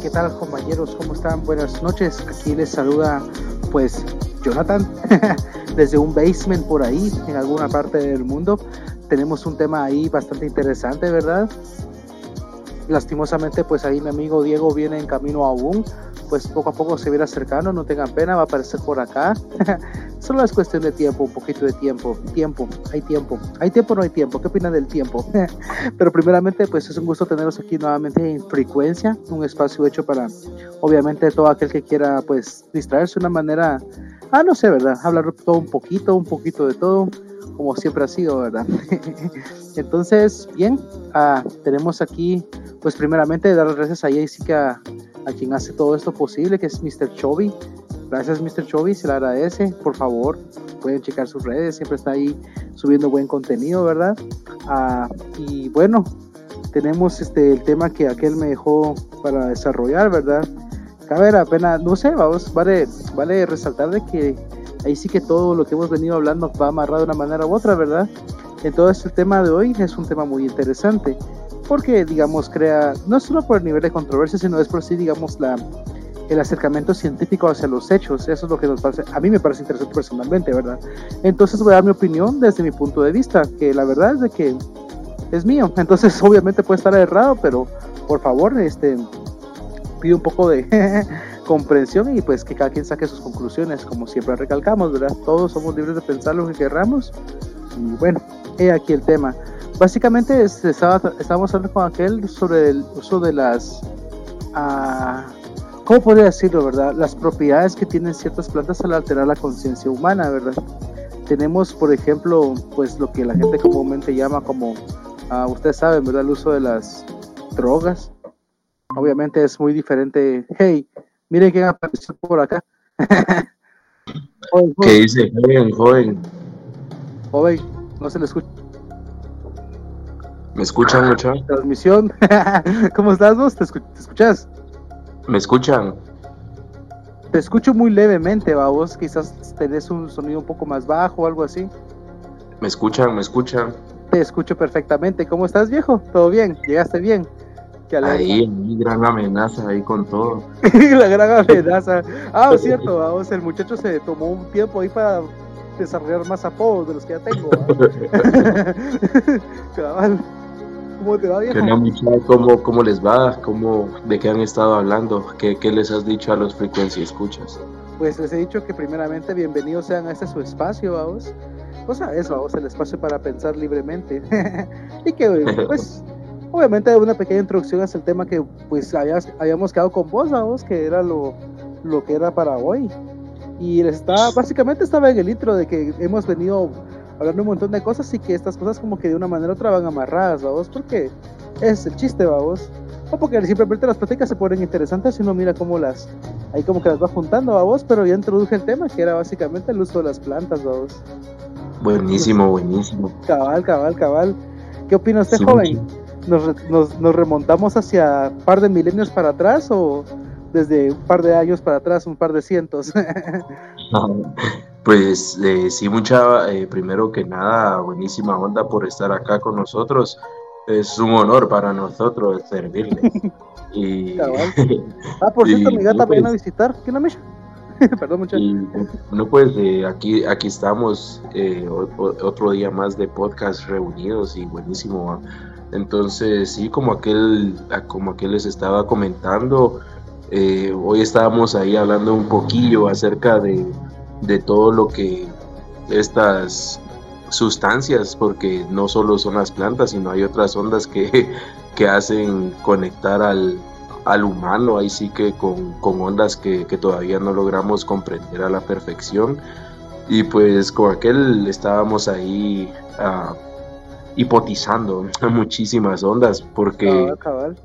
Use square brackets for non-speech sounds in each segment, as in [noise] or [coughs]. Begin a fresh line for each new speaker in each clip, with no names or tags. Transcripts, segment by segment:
¿qué tal compañeros? ¿Cómo están? Buenas noches. Aquí les saluda pues Jonathan [laughs] desde un basement por ahí en alguna parte del mundo. Tenemos un tema ahí bastante interesante, ¿verdad? Lastimosamente pues ahí mi amigo Diego viene en camino aún pues poco a poco se viene acercando, no tengan pena, va a aparecer por acá. [laughs] Solo es cuestión de tiempo, un poquito de tiempo, tiempo, hay tiempo, hay tiempo, no hay tiempo, ¿qué opinan del tiempo? [laughs] Pero primeramente, pues es un gusto tenerlos aquí nuevamente en frecuencia, un espacio hecho para, obviamente, todo aquel que quiera, pues, distraerse de una manera, ah, no sé, ¿verdad? Hablar todo un poquito, un poquito de todo, como siempre ha sido, ¿verdad? [laughs] Entonces, bien, ah, tenemos aquí, pues primeramente dar las gracias a Jessica a quien hace todo esto posible, que es Mr. Chovy. Gracias, Mr. Chovy, se le agradece. Por favor, pueden checar sus redes, siempre está ahí subiendo buen contenido, ¿verdad? Ah, y bueno, tenemos este el tema que aquel me dejó para desarrollar, ¿verdad? Cabe la pena, no sé, vamos, vale, vale resaltar de que ahí sí que todo lo que hemos venido hablando va amarrado de una manera u otra, ¿verdad? Entonces el tema de hoy es un tema muy interesante porque, digamos, crea, no solo por el nivel de controversia, sino es por sí, digamos, la, el acercamiento científico hacia los hechos. Eso es lo que nos parece, a mí me parece interesante personalmente, ¿verdad? Entonces voy a dar mi opinión desde mi punto de vista, que la verdad es de que es mío. Entonces, [laughs] obviamente puede estar errado, pero por favor, este, pido un poco de [laughs] comprensión y pues que cada quien saque sus conclusiones, como siempre recalcamos, ¿verdad? Todos somos libres de pensar lo que querramos. Y bueno, he aquí el tema. Básicamente estaba, estábamos hablando con aquel sobre el uso de las, uh, ¿cómo podría decirlo, verdad? Las propiedades que tienen ciertas plantas al alterar la conciencia humana, ¿verdad? Tenemos, por ejemplo, pues lo que la gente comúnmente llama como, uh, ustedes saben, ¿verdad? El uso de las drogas. Obviamente es muy diferente. Hey, miren quién apareció por acá. [laughs]
¿Qué dice? Joven, joven.
Joven, no se le escucha.
¿Me escuchan mucho? [laughs]
Transmisión. [laughs] ¿Cómo estás vos? ¿Te, escuchas?
¿Me escuchan?
Te escucho muy levemente, va vos quizás tenés un sonido un poco más bajo o algo así.
¿Me escuchan? ¿Me escuchan?
Te escucho perfectamente. ¿Cómo estás, viejo? ¿Todo bien? ¿Llegaste bien?
Ahí, mi gran amenaza ahí con todo. [laughs]
la gran amenaza. Ah, cierto, vamos, el muchacho se tomó un tiempo ahí para desarrollar más apodos de los que ya tengo. [laughs] Cabal. ¿Cómo te va, viejo?
¿Cómo, ¿Cómo les va? ¿Cómo, ¿De qué han estado hablando? ¿Qué, ¿Qué les has dicho a los frecuencia escuchas?
Pues les he dicho que primeramente bienvenidos sean a este su espacio, vamos. O sea, eso, vamos, el espacio para pensar libremente. [laughs] y que, pues, [laughs] obviamente una pequeña introducción hacia el tema que, pues, habíamos, quedado con vos, vamos, que era lo, lo que era para hoy. Y está, básicamente estaba en el intro de que hemos venido hablando un montón de cosas y que estas cosas como que de una manera u otra van amarradas, vamos, porque es el chiste, vamos. O porque simplemente las pláticas se ponen interesantes y uno mira cómo las, ahí como que las va juntando, vamos, pero ya introduje el tema que era básicamente el uso de las plantas, vamos.
Buenísimo, buenísimo.
Cabal, cabal, cabal. ¿Qué opina usted, joven? ¿Nos, nos, ¿Nos remontamos hacia un par de milenios para atrás o desde un par de años para atrás, un par de cientos? [laughs]
Pues eh, sí, mucha, eh, primero que nada, buenísima onda por estar acá con nosotros. Es un honor para nosotros servirle. [laughs] y, [laughs]
ah, por cierto, mi gata viene a pues visitar. ¿Qué no me Perdón, muchachos.
Bueno, pues eh, aquí, aquí estamos eh, otro día más de podcast reunidos y buenísimo. Entonces, sí, como aquel, como aquel les estaba comentando, eh, hoy estábamos ahí hablando un poquillo acerca de de todo lo que estas sustancias, porque no solo son las plantas, sino hay otras ondas que, [laughs] que hacen conectar al, al, humano, ahí sí que con, con ondas que, que, todavía no logramos comprender a la perfección. Y pues con aquel estábamos ahí uh, hipotizando [laughs] muchísimas ondas, porque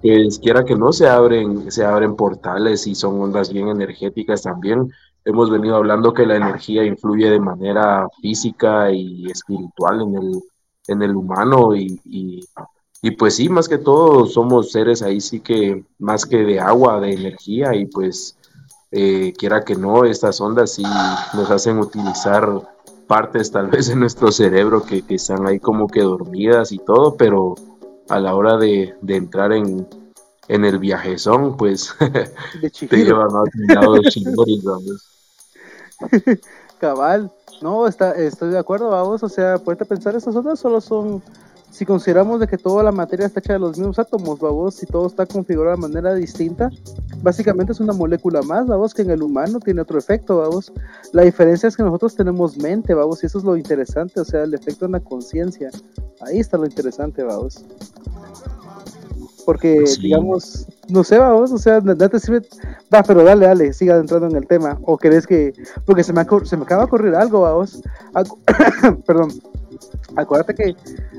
pues, quiera que no se abren, se abren portales y son ondas bien energéticas también. Hemos venido hablando que la energía influye de manera física y espiritual en el, en el humano y, y, pues sí, más que todo somos seres ahí sí que más que de agua, de energía y pues eh, quiera que no, estas ondas sí nos hacen utilizar partes tal [laughs] vez de nuestro cerebro que, que están ahí como que dormidas y todo, pero a la hora de, de entrar en, en el viajezón, pues [laughs] te llevan a otro lado de [laughs]
Cabal, no, está, estoy de acuerdo, vamos, o sea, puede pensar, esas ondas solo son si consideramos de que toda la materia está hecha de los mismos átomos, babos, y todo está configurado de manera distinta, básicamente es una molécula más, vamos, que en el humano tiene otro efecto, vamos. La diferencia es que nosotros tenemos mente, vamos, y eso es lo interesante, o sea, el efecto en la conciencia. Ahí está lo interesante, vamos. Porque, digamos, no sé, vamos, o sea, nada te sirve. Va, pero dale, dale, siga entrando en el tema. O querés que. Porque se me, se me acaba de ocurrir algo, vamos. [coughs] Perdón acuérdate que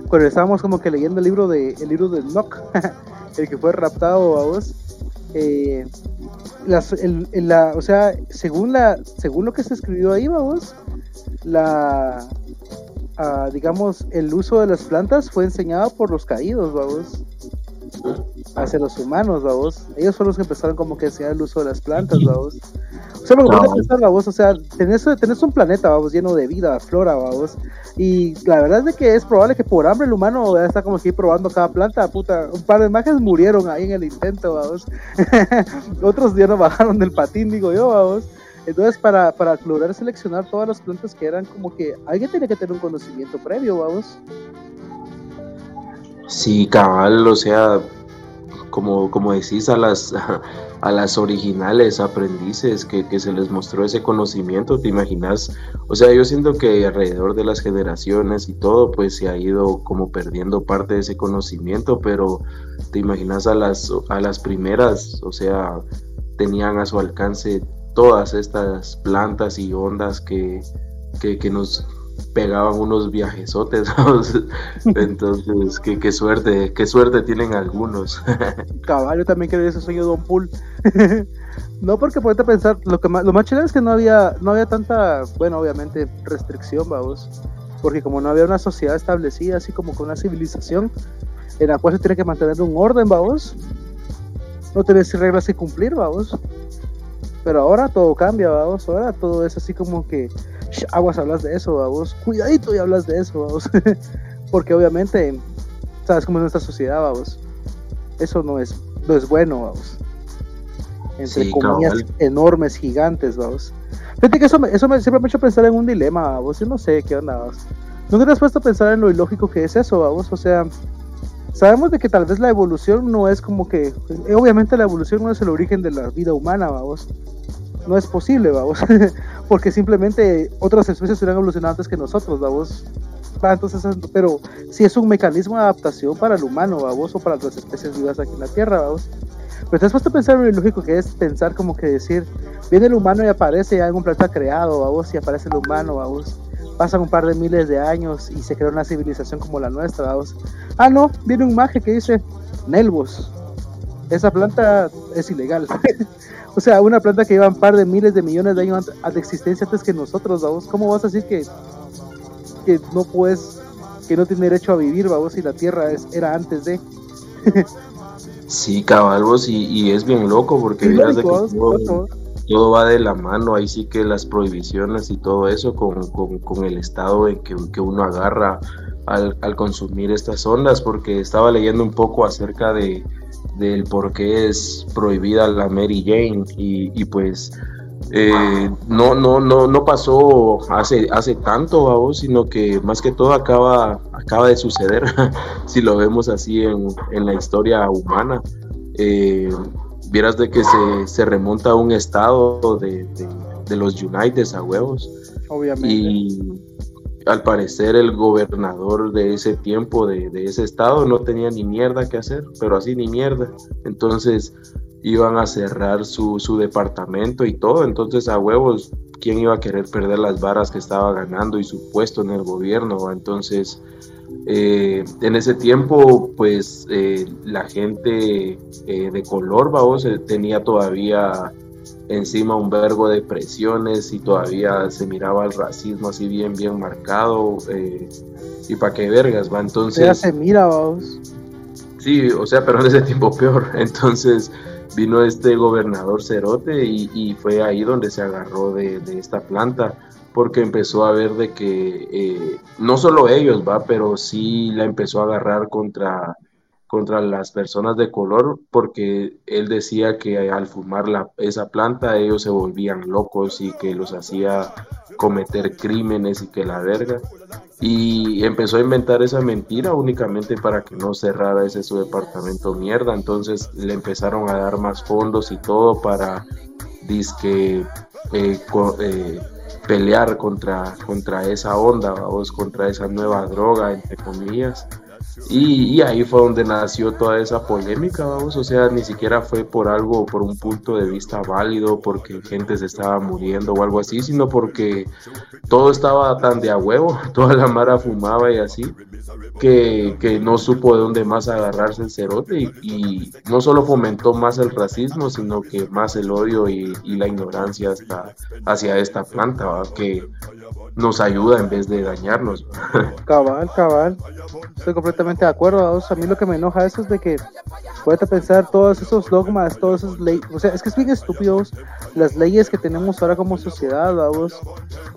cuando estábamos como que leyendo el libro de el libro de Nock, [laughs] el que fue raptado a vos, eh, la, o sea, según la, según lo que se escribió ahí, vamos, la, ah, digamos, el uso de las plantas fue enseñado por los caídos, vamos hacia los humanos, vamos. Ellos fueron los que empezaron como que a enseñar el uso de las plantas, vamos. O sea, pensar, vamos, o sea, tenés, tenés, un planeta, vamos, lleno de vida, flora, vamos. Y la verdad es de que es probable que por hambre el humano está como que probando cada planta, puta. Un par de mages murieron ahí en el intento, vamos. [laughs] Otros ya no bajaron del patín, digo yo, vamos. Entonces, para, para lograr seleccionar todas las plantas que eran como que alguien tiene que tener un conocimiento previo, vamos.
Sí, cabal, o sea, como, como decís, a las, [laughs] a las originales aprendices que, se les mostró ese conocimiento, ¿te imaginas? O sea, yo siento que alrededor de las generaciones y todo, pues se ha ido como perdiendo parte de ese conocimiento, pero te imaginas a las, a las primeras, o sea, tenían a su alcance todas estas plantas y ondas que, que, que nos pegaban unos viajesotes, [laughs] entonces qué, suerte, qué suerte tienen algunos. [laughs]
Caballo también quería ese sueño Don Pool. [laughs] no porque puedes pensar, lo que más, lo más chido es que no había, no había tanta, bueno, obviamente restricción, vamos, porque como no había una sociedad establecida, así como con una civilización, en la cual se tiene que mantener un orden, vamos, no tenés reglas que cumplir, vamos. Pero ahora todo cambia, vamos, ahora todo es así como que aguas hablas de eso, vamos, cuidadito y hablas de eso, vamos, [laughs] porque obviamente, sabes cómo es nuestra sociedad, vamos, eso no es, no es bueno, vamos, entre comillas enormes, gigantes, vamos. Fíjate que eso, me, eso me, siempre me ha hecho pensar en un dilema, vamos, yo no sé qué onda, vamos. Nunca te has puesto a pensar en lo ilógico que es eso, vamos, o sea, sabemos de que tal vez la evolución no es como que, obviamente la evolución no es el origen de la vida humana, vamos, no es posible, vamos, [laughs] porque simplemente otras especies hubieran evolucionado antes que nosotros, vamos. entonces, pero si es un mecanismo de adaptación para el humano, vamos, o para las especies vivas aquí en la Tierra, vamos. Pero te has puesto a pensar en lo lógico que es pensar como que decir, viene el humano y aparece ya en un planeta creado, vamos, y aparece el humano, vamos. Pasan un par de miles de años y se crea una civilización como la nuestra, vamos. Ah, no, viene un maje que dice, Nelvos, esa planta es ilegal. [laughs] O sea, una planta que lleva un par de miles de millones de años de existencia antes que nosotros, vamos. ¿Cómo vas a decir que, que no puedes, que no tiene derecho a vivir, vamos, si la Tierra es, era antes de? [laughs]
sí, caballos, y, es bien loco porque miras de que todo, va de la mano, ahí sí que las prohibiciones y todo eso con, con, el estado en que, que uno agarra al, al, consumir estas ondas, porque estaba leyendo un poco acerca de, del por qué es prohibida la Mary Jane y, pues eh, no, no, no, no pasó hace, hace tanto, vos, sino que más que todo acaba, acaba de suceder, [laughs] si lo vemos así en, la historia humana. Eh, vieras de que se, se, remonta a un estado de, de, los United a huevos.
Obviamente.
Y al parecer el gobernador de ese tiempo, de, ese estado, no tenía ni mierda que hacer, pero así ni mierda. Entonces iban a cerrar su, departamento y todo. Entonces a huevos, ¿quién iba a querer perder las varas que estaba ganando y su puesto en el gobierno? Entonces... Eh, en ese tiempo, pues eh, la gente eh, de color, vamos, tenía todavía encima un vergo de presiones y todavía se miraba el racismo así bien, bien marcado. Eh, y para qué vergas, va. Entonces.
Ya se mira, vamos.
Sí, o sea, pero en ese tiempo peor. [laughs] Entonces vino este gobernador Cerote y, fue ahí donde se agarró de, esta planta porque empezó a ver de que eh, no solo ellos, va, pero sí la empezó a agarrar contra contra las personas de color porque él decía que al fumar la, esa planta ellos se volvían locos y que los hacía cometer crímenes y que la verga. Y empezó a inventar esa mentira únicamente para que no cerrara ese su departamento mierda. Entonces le empezaron a dar más fondos y todo para disque eh, eh, pelear contra, contra esa onda, vamos, contra esa nueva droga, entre comillas. Y, ahí fue donde nació toda esa polémica, vamos, o sea, ni siquiera fue por algo, por un punto de vista válido, porque gente se estaba muriendo o algo así, sino porque todo estaba tan de a huevo, [laughs] toda la mara fumaba y así, que, no supo de dónde más agarrarse el cerote y, no solo fomentó más el racismo, sino que más el odio y, la ignorancia hasta, hacia esta planta, que nos ayuda en vez de dañarnos.
Cabal, cabal. Estoy completamente de acuerdo. A mí lo que me enoja eso es de que puede pensar todos esos dogmas, todas esas leyes. O sea, es que es bien estúpidos las leyes que tenemos ahora como sociedad, vamos,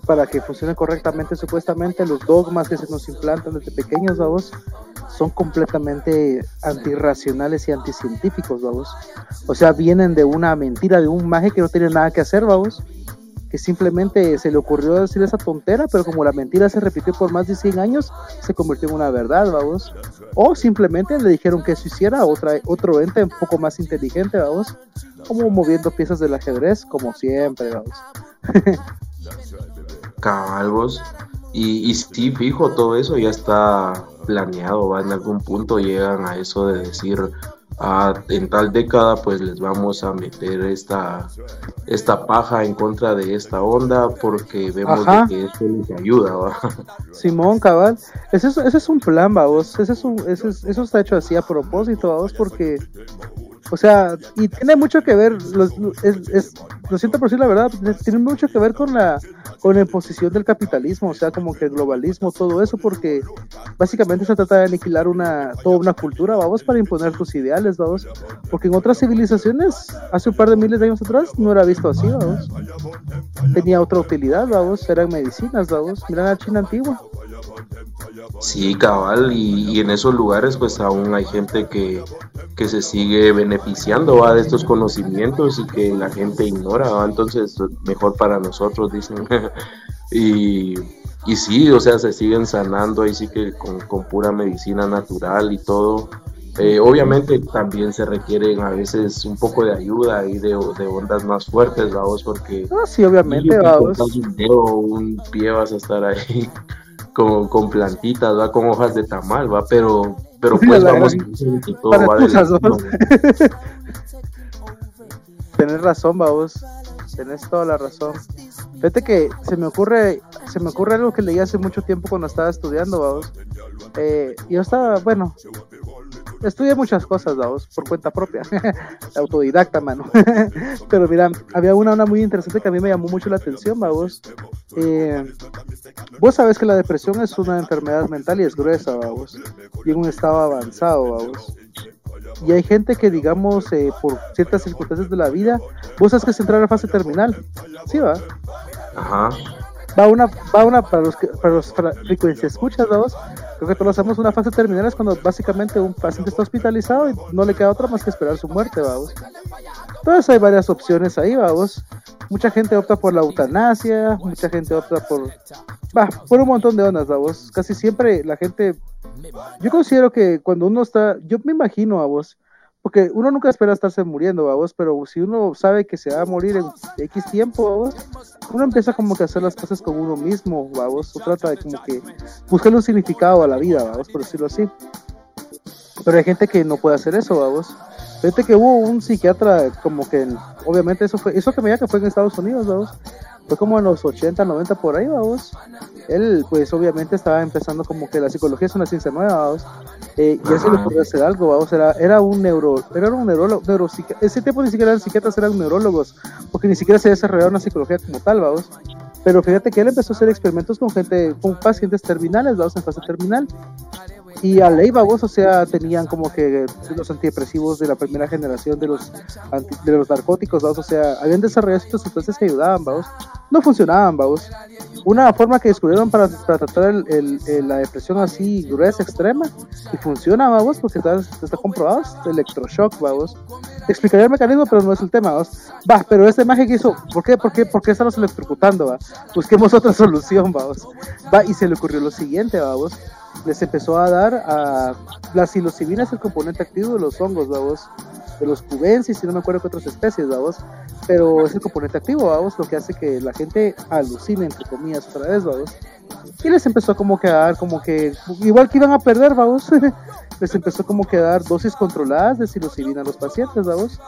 para que funcione correctamente. Supuestamente los dogmas que se nos implantan desde pequeños, vamos, son completamente antirracionales y anticientíficos, vamos. O sea, vienen de una mentira, de un maje que no tiene nada que hacer, vamos que simplemente se le ocurrió decir esa tontera, pero como la mentira se repitió por más de 100 años, se convirtió en una verdad, vamos. O simplemente le dijeron que eso hiciera otra, otro ente un poco más inteligente, vamos. Como moviendo piezas del ajedrez, como siempre, vamos. [laughs]
Cabalvos. Y, y sí, fijo, todo eso ya está planeado, ¿va? En algún punto llegan a eso de decir, en tal década pues les vamos a meter esta, esta paja en contra de esta onda porque vemos que esto les ayuda. [laughs]
Simón, cabal, ese es, ese es un plan, vamos, ese es un, ese eso está hecho así a propósito, vamos, porque o sea, y tiene mucho que ver, es, lo siento por decir la verdad, tiene mucho que ver con la, con la imposición del capitalismo, o sea, como que el globalismo, todo eso, porque básicamente se trata de aniquilar una, toda una cultura, vamos, para imponer tus ideales, vamos, porque en otras civilizaciones, hace un par de miles de años atrás, no era visto así, vamos, tenía otra utilidad, vamos, eran medicinas, vamos, mira la China antigua.
Sí, cabal, y, en esos lugares pues aún hay gente que, que se sigue beneficiando ¿va? de estos conocimientos y que la gente ignora, ¿va? entonces mejor para nosotros, dicen. [laughs] y, y sí, o sea, se siguen sanando ahí sí que con, con pura medicina natural y todo. Eh, obviamente también se requieren a veces un poco de ayuda y de, de ondas más fuertes, vamos, porque...
Ah, sí, obviamente, vamos.
Un dedo, un pie vas a estar ahí [laughs] con, con plantitas, va con hojas de tamal, va, pero, pero pues vamos todo va [laughs]
Tenés razón, vamos. Tenés toda la razón. Fíjate que se me ocurre, se me ocurre algo que leí hace mucho tiempo cuando estaba estudiando, vamos. Eh, yo estaba, bueno, estudié muchas cosas, vamos, por cuenta propia, [laughs] autodidacta, mano. [laughs] Pero mira, había una, una muy interesante que a mí me llamó mucho la atención, vamos. Eh, vos sabés que la depresión es una enfermedad mental y es gruesa, vamos, y en un estado avanzado, vamos. Y hay gente que, digamos, eh, por ciertas circunstancias de la vida, vos sabes que se entra a la fase terminal, ¿sí va?
Ajá
va una, va una para los, para los frecuencias escuchas, vamos, creo que todos hacemos una fase terminal es cuando básicamente un paciente está hospitalizado y no le queda otra más que esperar su muerte, vamos. Entonces hay varias opciones ahí, vamos. Mucha gente opta por la eutanasia, mucha gente opta por, va, por un montón de ondas, vamos. Casi siempre la gente, yo considero que cuando uno está, yo me imagino a vos, porque uno nunca espera estarse muriendo, vamos, pero si uno sabe que se va a morir en X tiempo, vamos, uno empieza como que a hacer las cosas con uno mismo, vamos, o trata de como que buscar un significado a la vida, vamos, por decirlo así. Pero hay gente que no puede hacer eso, vamos. Fíjate que hubo un psiquiatra como que, obviamente eso fue, eso que me diga que fue en Estados Unidos, vamos fue como en los 80, 90 por ahí, vamos. Él, pues obviamente estaba empezando como que la psicología es una ciencia nueva, vamos. Eh, y él se le ocurrió hacer algo, vamos. Era, era un neuro, era un neurólogo, ese tiempo ni siquiera eran psiquiatras, eran neurólogos, porque ni siquiera se desarrollaba una psicología como tal, vamos. Pero fíjate que él empezó a hacer experimentos con gente, con pacientes terminales, vamos, en fase terminal. Y a ley, vos, o sea, tenían como que los antidepresivos de la primera generación de los, de los narcóticos, vamos, o sea, habían desarrollado estos sustancias que ayudaban, vamos, no funcionaban, vamos. Una forma que descubrieron para, para tratar el, la depresión así gruesa, extrema, y funciona, vamos, porque está, está comprobado, electroshock, vamos. Explicaría el mecanismo, pero no es el tema, vamos. Va, pero esta imagen que hizo, ¿por qué, por qué, por qué estamos electrocutando, va? Busquemos otra [laughs] solución, vamos. Va, y se le ocurrió lo siguiente, vamos les empezó a dar a la psilocibina es el componente activo de los hongos, vamos, de los cubensis y no me acuerdo qué otras especies, vamos, pero es el componente activo, vamos, lo que hace que la gente alucine, entre comillas, otra vez, vamos. Y les empezó como que a dar, como que, igual que iban a perder, vamos, [laughs] les empezó como que a dar dosis controladas de psilocibina a los pacientes, vamos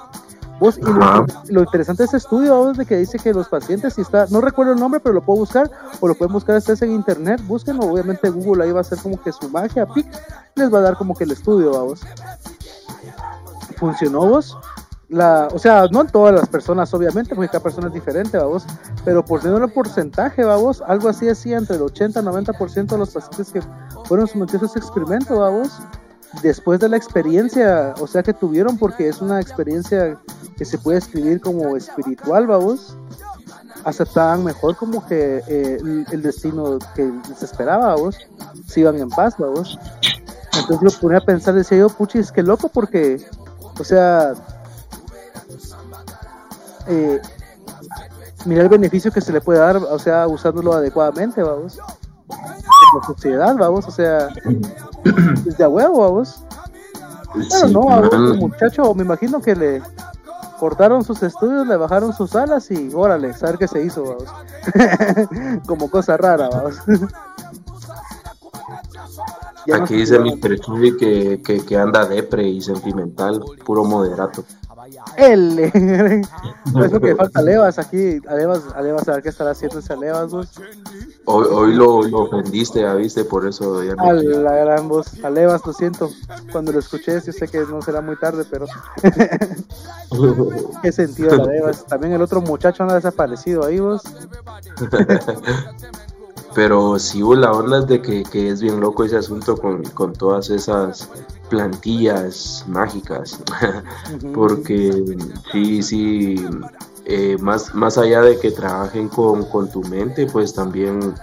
y lo, interesante de este estudio es de que dice que los pacientes, si está, no recuerdo el nombre, pero lo puedo buscar, o lo pueden buscar ustedes en internet, búsquenlo, obviamente Google ahí va a hacer como que su magia, pic, les va a dar como que el estudio, vamos. Funcionó vos. La, o sea, no en todas las personas, obviamente, porque cada persona es diferente, vamos, pero por tener un porcentaje, vamos, algo así así entre el 80 y 90% de los pacientes que fueron sometidos a ese experimento, vamos, después de la experiencia, o sea, que tuvieron, porque es una experiencia que se puede escribir como espiritual, vamos, aceptaban mejor como que eh, el, destino que les esperaba, vos, si iban en paz, vos. Entonces lo ponía a pensar, decía yo, puchis, qué loco, porque, o sea, eh, mira el beneficio que se le puede dar, o sea, usándolo adecuadamente, vamos la sociedad, vamos, o sea, desde a huevo, vamos. Pero no, a un muchacho, me imagino que le cortaron sus estudios, le bajaron sus alas y órale, saber qué se hizo, vamos. [laughs] Como cosa rara, vamos. [laughs]
Aquí dice mi que, que, que anda depre y sentimental, puro moderato.
L. es lo que falta Alevas aquí. Alevas, Alevas, a ver qué estará haciendo ese Alevas, vos.
Hoy, hoy lo, lo ofendiste, ya viste, por eso ya
no. A la gran voz. Alevas, lo siento. Cuando lo escuché, yo sé que no será muy tarde, pero. [laughs] [laughs] qué sentido, Alevas. También el otro muchacho ha desaparecido ahí, vos. [laughs]
Pero sí hubo la onda de que, que, es bien loco ese asunto con, con todas esas plantillas mágicas. [laughs] Porque sí, sí, eh, más, más allá de que trabajen con, con tu mente, pues también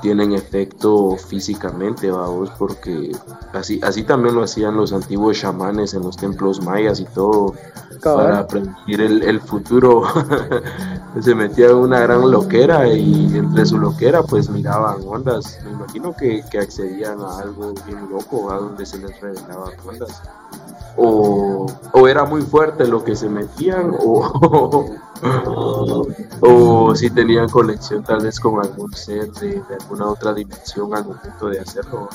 tienen efecto físicamente, vamos, porque así, así también lo hacían los antiguos chamanes en los templos mayas y todo, para predecir el, futuro. [laughs] Se metían una gran loquera y entre su loquera pues miraban ondas. Me imagino que, que accedían a algo bien loco, a donde se les revelaban ondas o, era muy fuerte lo que se metían o, [laughs] o, si tenían conexión tal vez con algún ser de, alguna otra dimensión al momento de hacerlo.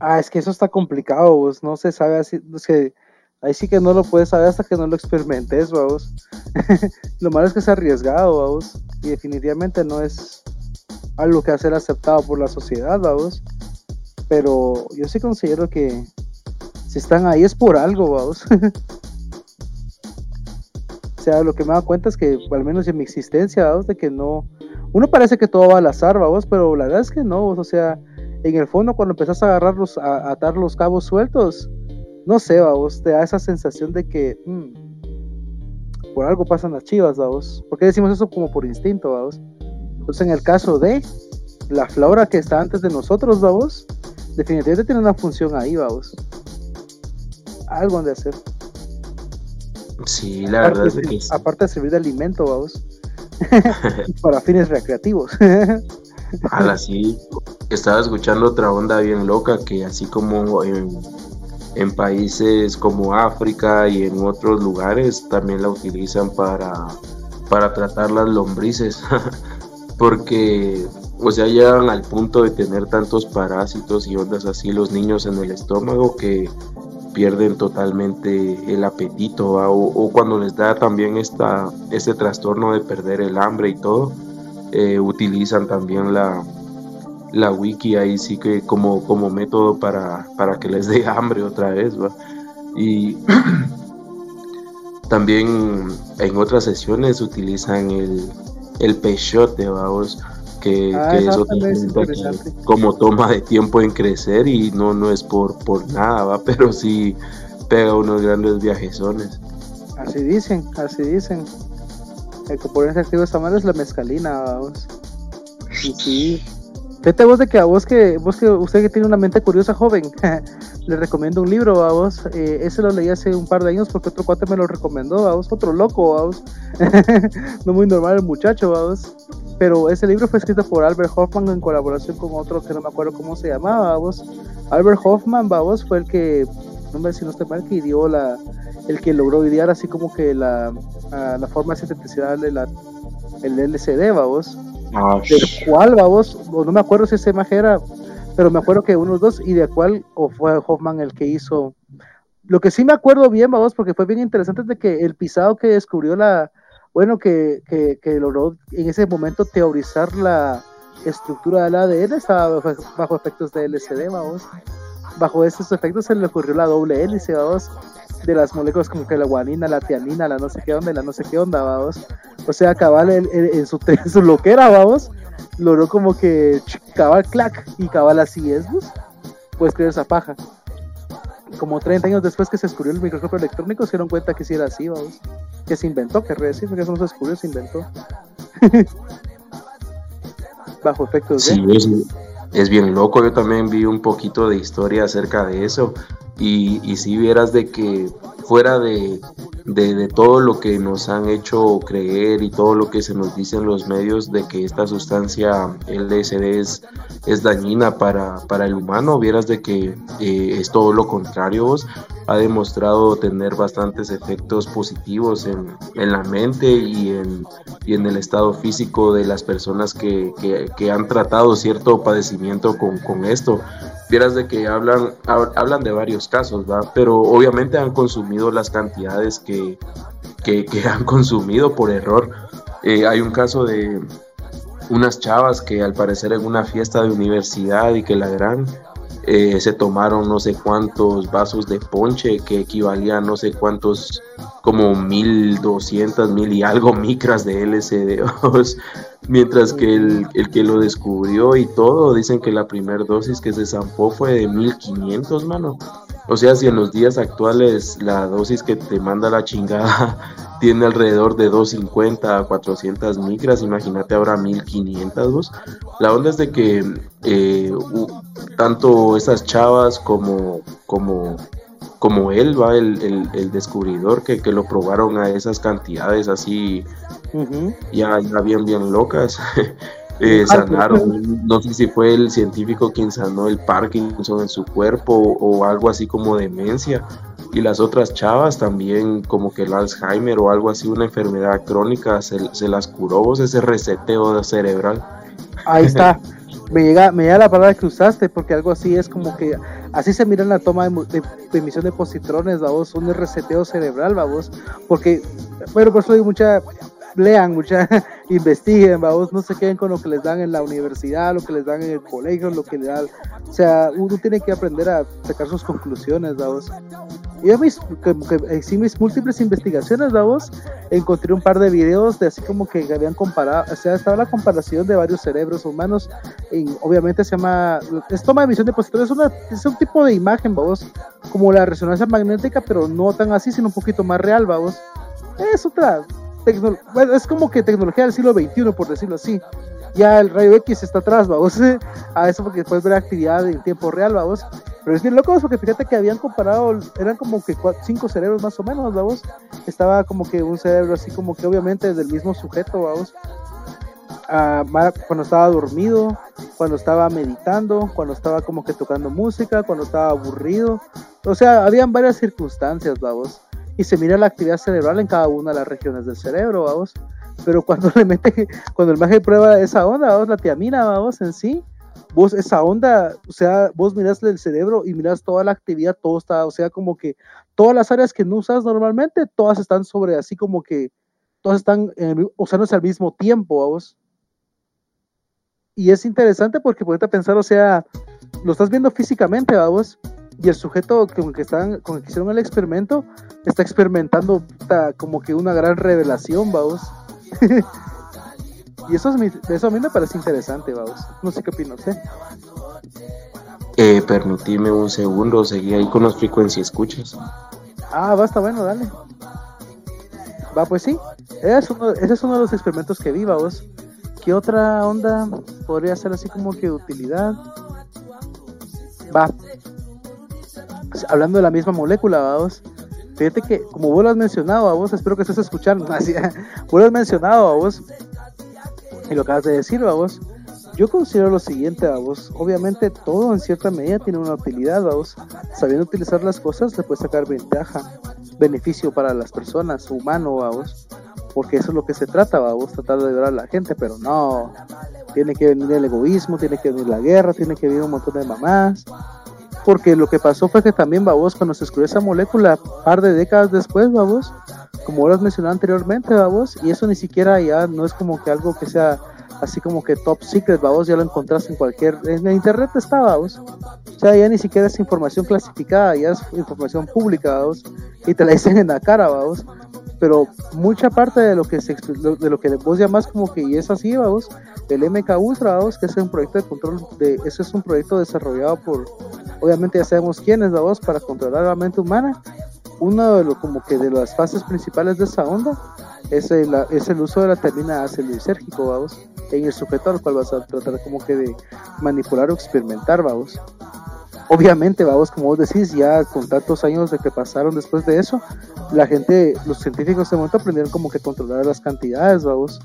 Ah, es que eso está complicado, vos. no se sabe así, es que ahí sí que no lo puedes saber hasta que no lo experimentes, vamos. [laughs] lo malo es que es arriesgado, vamos, y definitivamente no es algo que ser aceptado por la sociedad, vamos. Pero yo sí considero que si están ahí es por algo, vamos. [laughs] o sea, lo que me da cuenta es que, al menos en mi existencia, vamos, de que no. Uno parece que todo va al azar, vamos, pero la verdad es que no, o sea, en el fondo, cuando empezás a agarrarlos, a, atar los cabos sueltos, no sé, vamos, te da esa sensación de que mm, por algo pasan las chivas, vamos. ¿Por qué decimos eso como por instinto, vamos? Entonces, en el caso de la flora que está antes de nosotros, vamos, definitivamente tiene una función ahí, vamos algo de hacer.
Sí, la verdad es que
Aparte de servir de alimento, vamos. [laughs] [laughs] para fines recreativos.
así estaba escuchando otra onda bien loca que así como en, en, países como África y en otros lugares también la utilizan para, para tratar las lombrices. [laughs] Porque, o sea, llegan al punto de tener tantos parásitos y ondas así los niños en el estómago que pierden totalmente el apetito o, cuando les da también esta, este trastorno de perder el hambre y todo, eh, utilizan también la, la wiki ahí sí que como, como método para, para que les dé hambre otra vez. Y [clears throat] también en otras sesiones utilizan el, el pechote, vamos que, ah, eso como toma de tiempo en crecer y no, no es por, por nada, ¿va? [laughs] pero sí pega unos grandes viajezones.
Así dicen, así dicen. El componente activo de esta madre es la mezcalina, vamos. Y sí. Fíjate vos de que a vos que, vos que usted que tiene una mente curiosa joven, [laughs] le recomiendo un libro a vos. Eh, ese lo leí hace un par de años porque otro cuate me lo recomendó a vos, otro loco a vos. [laughs] no muy normal el muchacho a vos. Pero ese libro fue escrito por Albert Hoffman en colaboración con otro que no me acuerdo cómo se llamaba, vos. Albert Hoffman, vos, fue el que, no me si no estoy mal, que dio la, el que logró idear así como que la, la forma sinteticidad de la, el LCD, vos. Ah, del cual, vos, no me acuerdo si esa imagen era, pero me acuerdo que unos dos, y de cuál, o fue Hoffman el que hizo. Lo que sí me acuerdo bien, vos, porque fue bien interesante, es de que el pisado que descubrió la, bueno, que, que, que logró en ese momento teorizar la estructura del ADN estaba bajo, efectos de LCD, vamos. Bajo esos efectos se le ocurrió la doble hélice, vamos de las moléculas como que la guanina, la tianina, la no sé qué onda, la no sé qué onda, vamos. O sea, cabal en, su, en su loquera, vamos, logró como que cabal clac y cabal así es, pues, puedes creer esa paja. Como 30 años después que se descubrió el microscopio electrónico, se dieron cuenta que sí era así, vamos. Que se inventó, que decir, porque eso no se descubrió, se inventó. [laughs] Bajo efectos.
Sí, es bien loco. Yo también vi un poquito de historia acerca de eso. Y, y si vieras de que fuera de, de, todo lo que nos han hecho creer y todo lo que se nos dice en los medios de que esta sustancia LSD es, es dañina para, para el humano, vieras de que eh, es todo lo contrario, ha demostrado tener bastantes efectos positivos en, en la mente y en, y en, el estado físico de las personas que, que, que han tratado cierto padecimiento con, con esto vieras de que hablan, hablan de varios casos, ¿verdad? Pero obviamente han consumido las cantidades que, que, han consumido por error. Eh, hay un caso de unas chavas que al parecer en una fiesta de universidad y que la gran eh, se tomaron no sé cuántos vasos de ponche que equivalían no sé cuántos, como mil doscientas, mil y algo micras de LSD, mientras que el, el, que lo descubrió y todo, dicen que la primera dosis que se zampó fue de 1500, mano. O sea, si en los días actuales la dosis que te manda la chingada [laughs] tiene alrededor de 250 a 400 micras, imagínate ahora 1500 vos. La onda es de que eh, tanto esas chavas como, como, como él, va el, el, descubridor, que, que, lo probaron a esas cantidades así, ya, ya bien, bien locas. [laughs] eh, sanaron. No sé si fue el científico quien sanó el Parkinson en su cuerpo o, algo así como demencia. Y las otras chavas también como que el Alzheimer o algo así, una enfermedad crónica, se, se las curó ese reseteo cerebral.
Ahí está. [laughs] me llega, me llega la palabra que usaste, porque algo así es como que así se mira en la toma de, emisión de positrones, vamos, un reseteo cerebral, vamos, porque, bueno, por eso hay mucha lean, mucha, [laughs] investiguen, vamos, no se queden con lo que les dan en la universidad, lo que les dan en el colegio, lo que le dan, o sea, uno tiene que aprender a sacar sus conclusiones, vamos. Yo mis, que, mis múltiples investigaciones, vamos, encontré un par de videos de así como que habían comparado, o sea, estaba la comparación de varios cerebros humanos, y obviamente se llama, es toma de emisión de positrones, es, es un tipo de imagen, vamos, como la resonancia magnética, pero no tan así, sino un poquito más real, vamos. Es otra, bueno, es como que tecnología del siglo XXI, por decirlo así. Ya el rayo X está atrás, vamos, [laughs] a eso porque puedes ver actividad en tiempo real, vamos. Pero es bien loco porque fíjate que habían comparado, eran como que cinco cerebros más o menos, vamos. Estaba como que un cerebro así como que obviamente del mismo sujeto, vamos. Ah, cuando estaba dormido, cuando estaba meditando, cuando estaba como que tocando música, cuando estaba aburrido. O sea, habían varias circunstancias, vamos y se mira la actividad cerebral en cada una de las regiones del cerebro, vamos. Pero cuando [laughs] le mete, cuando el maje prueba esa onda, vamos, la tiamina, vamos, en sí, vos esa onda, o sea, vos miras el cerebro y miras toda la actividad, todo está, o sea, como que todas las áreas que no usas normalmente, todas están sobre, así como que, todas están usándose al mismo tiempo, vamos. Y es interesante porque puedes pensar, o sea, lo estás viendo físicamente, vamos, y el sujeto con que, están, con el que hicieron el experimento está experimentando como que una gran revelación, vamos. [laughs] Y eso, es eso a mí me parece interesante, vamos. No sé qué opinas, ¿eh?
Eh, permitime un segundo, seguí ahí con las frecuencias escuchas.
Ah, va, está bueno, dale. Va, pues sí. Es uno, ese es uno de los experimentos que vi, vos. ¿Qué otra onda podría ser así como que utilidad? Va. Hablando de la misma molécula, vamos. Fíjate que, como vos lo has mencionado a vos, espero que estés escuchando. [laughs] Así, vos lo has mencionado a vos. Y lo acabas de decir a vos. Yo considero lo siguiente, vos. Obviamente todo en cierta medida tiene una utilidad, vos. Sabiendo utilizar las cosas le puedes sacar ventaja, beneficio para las personas, humano, vos. Porque eso es lo que se trata, vos. Tratar de ayudar a la gente, pero no. Tiene que venir el egoísmo, tiene que venir la guerra, tiene que venir un montón de mamás. Porque lo que pasó fue que también, vos, cuando se descubrió esa molécula, par de décadas después, vos, como lo has mencionado anteriormente, vos, y eso ni siquiera ya no es como que algo que sea así como que top secret, vamos, ya lo encontraste en cualquier, en internet está, vamos. O sea, ya ni siquiera es información clasificada, ya es información pública, vamos, y te la dicen en la cara, vamos. Pero mucha parte de lo que se, de lo que vos llamas como que y es así, vamos, el MK Ultra, que es un proyecto de control de, ese es un proyecto desarrollado por, obviamente ya sabemos quiénes, vamos, para controlar la mente humana. Uno de lo como que de las fases principales de esa onda es el, es el uso de la termina ácido lisérgico, vamos, en el sujeto al cual vas a tratar como que de manipular o experimentar, vamos. Obviamente, vamos, como vos decís, ya con tantos años de que pasaron después de eso, la gente, los científicos de momento aprendieron como que controlar las cantidades, vamos.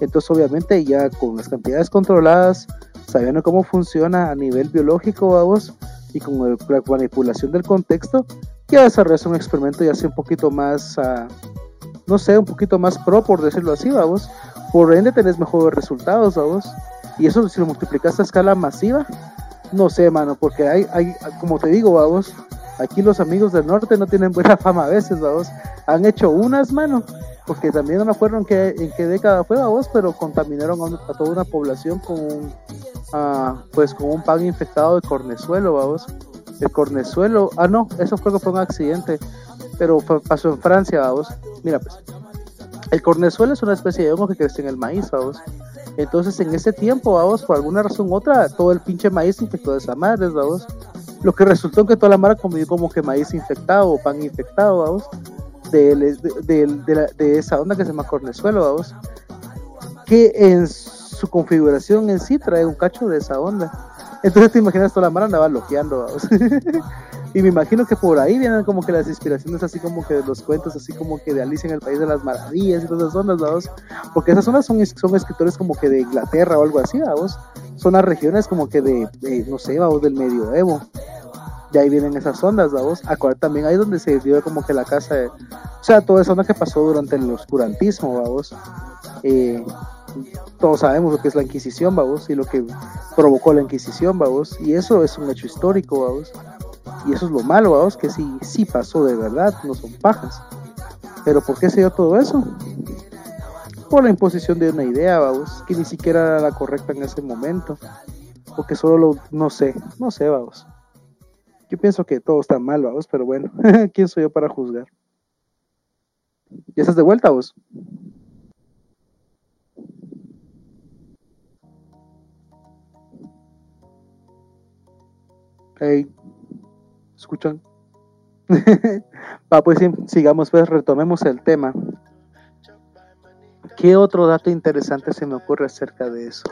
Entonces, obviamente, ya con las cantidades controladas, sabiendo cómo funciona a nivel biológico, vamos, y con la manipulación del contexto, ya desarrollas un experimento ya sea un poquito más uh, no sé, un poquito más pro, por decirlo así, vamos. Por ende tenés mejores resultados, vamos. Y eso si lo multiplicas a escala masiva, no sé, mano, porque hay, hay, como te digo, vamos, aquí los amigos del norte no tienen buena fama a veces, vamos. Han hecho unas, mano, porque también no me acuerdo en qué, en qué década fue, vamos, pero contaminaron a, toda una población con un, uh, pues con un pan infectado de cornezuelo, vamos. El cornezuelo, ah, no, eso fue que fue un accidente pero pasó en Francia, vamos. Mira, pues, el cornezuelo es una especie de hongo que crece en el maíz, vamos. Entonces, en ese tiempo, vamos, por alguna razón u otra, todo el pinche maíz infectó de esa madre, vamos. Lo que resultó en que toda la mara comió como que maíz infectado o pan infectado, vamos. De, de, esa onda que se llama cornezuelo, vamos. Que en su configuración en sí trae un cacho de esa onda. Entonces te imaginas toda la mara andaba loqueando, vamos. [laughs] Y me imagino que por ahí vienen como que las inspiraciones así como que de los cuentos, así como que de Alicia en el País de las Maravillas y todas esas zonas, ¿vamos? Porque esas zonas son, escritores como que de Inglaterra o algo así, ¿vamos? Son las regiones como que de, no sé, vamos, del medioevo. De ahí vienen esas ondas, vamos. Acuérdate también ahí donde se dio como que la casa, o sea, toda esa onda que pasó durante el oscurantismo, vamos. Eh, todos sabemos lo que es la Inquisición, vamos, y lo que provocó la Inquisición, vamos, y eso es un hecho histórico, vamos. Y eso es lo malo, vamos, que sí, sí pasó de verdad, no son pajas. Pero ¿por qué se dio todo eso? Por la imposición de una idea, vamos, que ni siquiera era la correcta en ese momento. Porque solo lo, no sé, no sé, vamos. Yo pienso que todo está mal, vamos, pero bueno, [laughs] ¿quién soy yo para juzgar? ¿Ya estás de vuelta, vos? Hey escuchan. [laughs] Va, pues sigamos, pues retomemos el tema. ¿Qué otro dato interesante se me ocurre acerca de eso?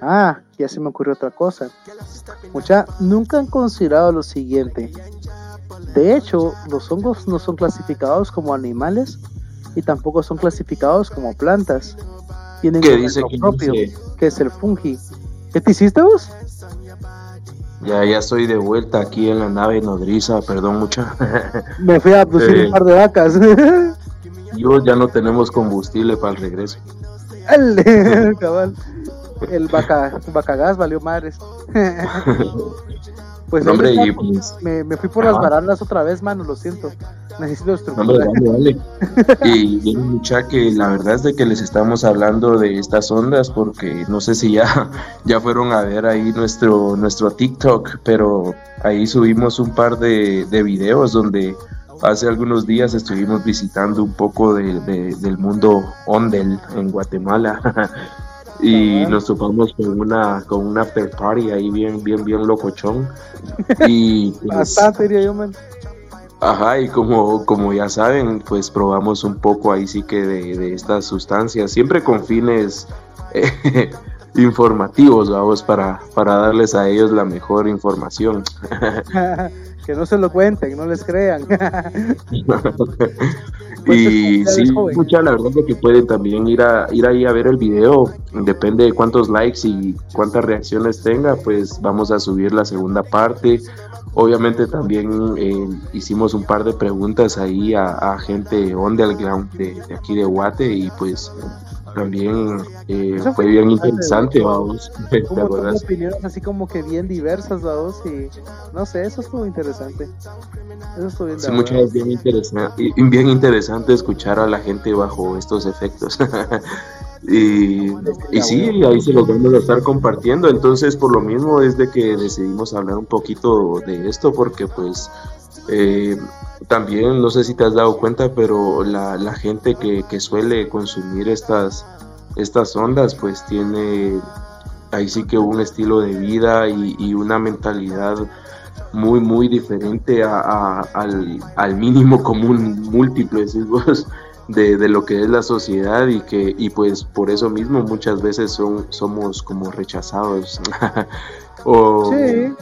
Ah, ya se me ocurrió otra cosa. Mucha, nunca han considerado lo siguiente. De hecho, los hongos no son clasificados como animales y tampoco son clasificados como plantas. Tienen
¿Qué dice
propio, que es el fungi. ¿Qué te hiciste vos?
Ya, ya estoy de vuelta aquí en la nave nodriza, perdón mucha. [laughs]
Me fui a producir un par de vacas. [laughs]
yo ya no tenemos combustible para el regreso. [laughs]
Cabal. El vaca, gas valió madres. [laughs] Pues, hombre, y, pues, me, me, fui por las barandas otra vez, mano, lo siento. Necesito estructura. [laughs]
y, mucha que la verdad es de que les estamos hablando de estas ondas porque no sé si ya, [laughs] ya fueron a ver ahí nuestro, nuestro TikTok, pero ahí subimos un par de, de videos donde hace algunos días estuvimos visitando un poco de, del mundo Ondel en Guatemala y nos topamos con una con una party ahí bien bien bien locochón y [laughs]
pues, bastante diría yo man.
Ajá, y como, como ya saben, pues probamos un poco ahí sí que de, de estas sustancias, siempre con fines eh, [laughs] informativos, vamos, para, para darles a ellos la mejor información. [laughs]
que no se lo cuenten, no les crean.
Y sí, escucha, la verdad es que pueden también ir a ir ahí a ver el video, depende de cuántos likes y cuántas reacciones tenga, pues vamos a subir la segunda parte. Obviamente también eh, hicimos un par de preguntas ahí a, gente underground de, de aquí de Guate y pues también eh, fue bien interesante, vamos. [laughs]
opiniones así como que bien diversas, vamos, y no sé, eso estuvo interesante. Eso estuvo bien,
sí, muchas bien interesante, bien interesante escuchar a la gente bajo estos efectos. [laughs] y, y sí, ahí se los vamos a estar compartiendo. Entonces, por lo mismo es de que decidimos hablar un poquito de esto, porque pues eh, también, no sé si te has dado cuenta, pero la, la gente que, que, suele consumir estas, estas ondas, pues tiene ahí sí que un estilo de vida y, una mentalidad muy, muy diferente a, al, al, mínimo común múltiple, [laughs] de, de, lo que es la sociedad y que y pues por eso mismo muchas veces son, somos como rechazados. [laughs] o, sí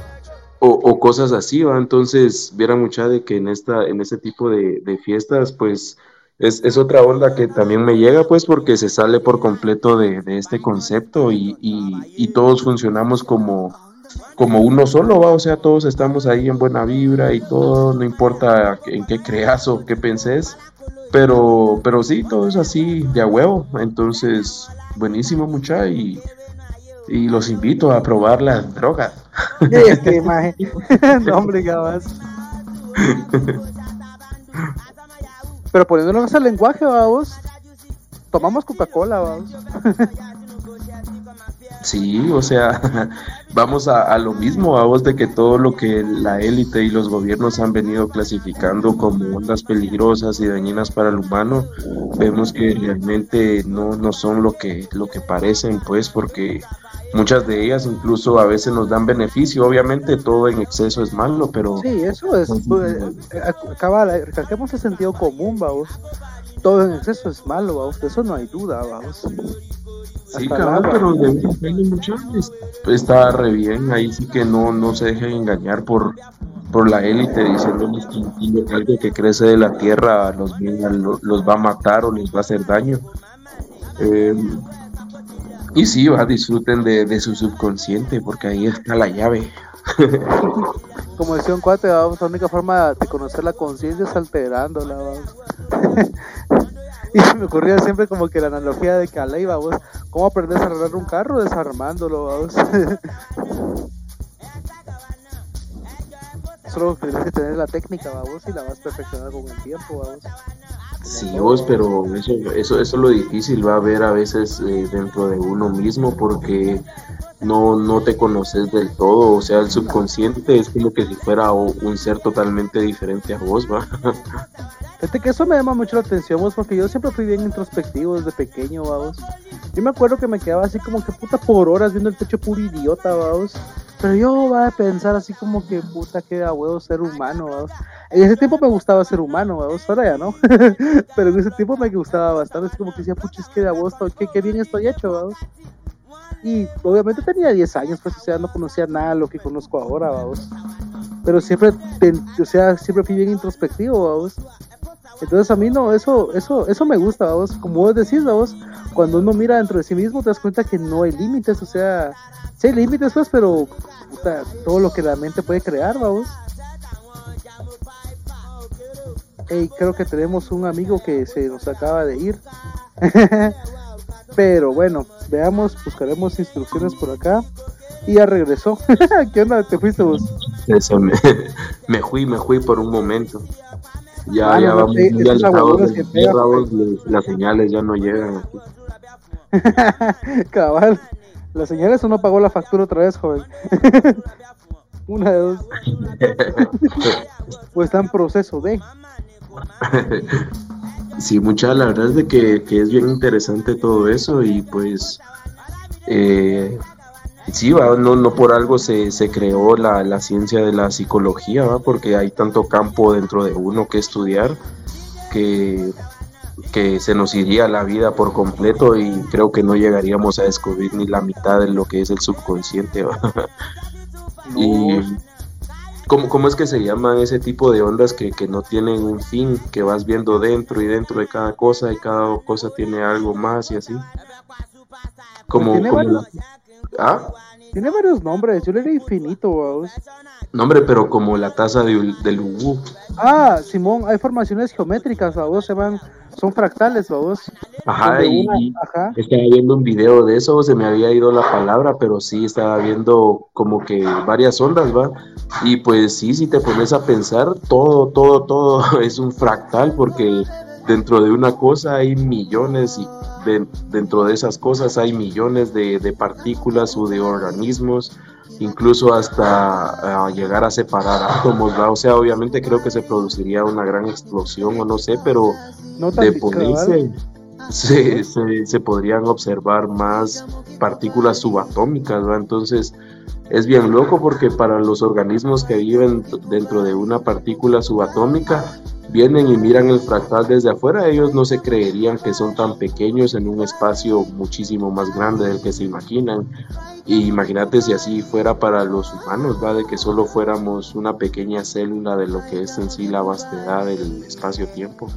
o, cosas así, ¿va? Entonces, viera mucha de que en esta, en este tipo de, fiestas, pues, es, es, otra onda que también me llega, pues, porque se sale por completo de, este concepto y, y, todos funcionamos como, como uno solo, ¿va? O sea, todos estamos ahí en buena vibra y todo, no importa en qué creas o qué pensés, pero, pero sí, todo es así de a huevo, entonces, buenísimo mucha y y los invito a probar las drogas.
Este, [laughs] no, hombre, Pero poniéndonos al lenguaje, vamos. Tomamos Coca-Cola, vamos.
Sí, o sea, vamos a, lo mismo, vamos de que todo lo que la élite y los gobiernos han venido clasificando como ondas peligrosas y dañinas para el humano, vemos que realmente no, no son lo que, lo que parecen, pues, porque muchas de ellas incluso a veces nos dan beneficio, obviamente todo en exceso es malo, pero...
Sí, eso es, pues, eh, acaba, recalquemos el sentido común, vamos, todo en exceso es malo, vamos, de eso no hay duda, vamos.
Sí, claro, pero de muchas está re bien, ahí sí que no, no se dejen engañar por, por la élite diciéndoles que algo que crece de la tierra los, los va a matar o les va a hacer daño. Eh, y sí, va, disfruten de, su subconsciente, porque ahí está la llave. [laughs]
Como decía un cuate, la única forma de conocer la conciencia es alterándola, vamos. [laughs] y me ocurría siempre como que la analogía de Calais, vamos, ¿cómo aprendes a arreglar un carro? Desarmándolo, vamos. [laughs] Solo tienes que tener la técnica, vamos, y la vas perfeccionar con el tiempo, vamos.
Sí, vos, pero eso, eso, eso es lo difícil, va a haber a veces eh, dentro de uno mismo porque no, no te conoces del todo, o sea, el subconsciente es como que si fuera un ser totalmente diferente a vos, va. [laughs]
Fíjate que eso me llama mucho la atención, vos, porque yo siempre fui bien introspectivo desde pequeño, vamos. Yo me acuerdo que me quedaba así como que puta por horas viendo el techo puro idiota, vamos. Pero yo va a pensar así como que puta que a huevo ser humano, vamos. En ese tiempo me gustaba ser humano, vamos, ahora ya no. [laughs] Pero en ese tiempo me gustaba bastante, así como que decía, pucha, es que a huevo estoy, que, bien estoy hecho, vamos. Y obviamente tenía 10 años, pues, o sea, no conocía nada de lo que conozco ahora, vamos. Pero siempre, o sea, siempre fui bien introspectivo, vamos entonces a mí no, eso, eso, eso me gusta, vos, como vos decís, vos, cuando uno mira dentro de sí mismo te das cuenta que no hay límites, o sea, sí hay límites pues, pero todo lo que la mente puede crear, vamos. Y creo que tenemos un amigo que se nos acaba de ir. [laughs] pero bueno, veamos, buscaremos instrucciones por acá. Y ya regresó. [laughs] ¿Qué onda? ¿Te fuiste vos?
Eso me, [laughs] me fui, me fui por un momento. Ya, ah, ya vamos, ya, las señales ya no llegan. [laughs]
Cabal, las señales o no pagó la factura otra vez, joven. [laughs] Una de dos. o está en proceso de. [laughs]
sí, mucha, la verdad es de que, es bien interesante todo eso y pues eh, sí, ¿va? No, no por algo se, se creó la, la, ciencia de la psicología, ¿va? porque hay tanto campo dentro de uno que estudiar que, que se nos iría la vida por completo y creo que no llegaríamos a descubrir ni la mitad de lo que es el subconsciente. [laughs] Y ¿cómo, ¿cómo, es que se llaman ese tipo de ondas que, que no tienen un fin, que vas viendo dentro y dentro de cada cosa y cada cosa tiene algo más y así?
Como, ¿Ah? Tiene varios nombres, yo le diría infinito, vamos.
Nombre, pero como la taza de, del Ubu.
Ah, Simón, hay formaciones geométricas, vamos, se van, son fractales, vamos.
Ajá, y, estaba viendo un video de eso, se me había ido la palabra, pero sí estaba viendo como que varias ondas, ¿va? Y pues sí, si te pones a pensar, todo, todo, todo [laughs] es un fractal, porque dentro de una cosa hay millones y dentro de esas cosas hay millones de, partículas o de organismos, incluso hasta ah, llegar a separar átomos, o sea, obviamente creo que se produciría una gran explosión o no sé, pero de ponerse se, se, podrían observar más partículas subatómicas, entonces es bien loco porque para los organismos que viven dentro de una partícula subatómica, vienen y miran el fractal desde afuera, ellos no se creerían que son tan pequeños en un espacio muchísimo más grande del que se imaginan. Y imagínate si así fuera para los humanos, ¿va? De que solo fuéramos una pequeña célula de lo que es en sí la vastedad del espacio-tiempo.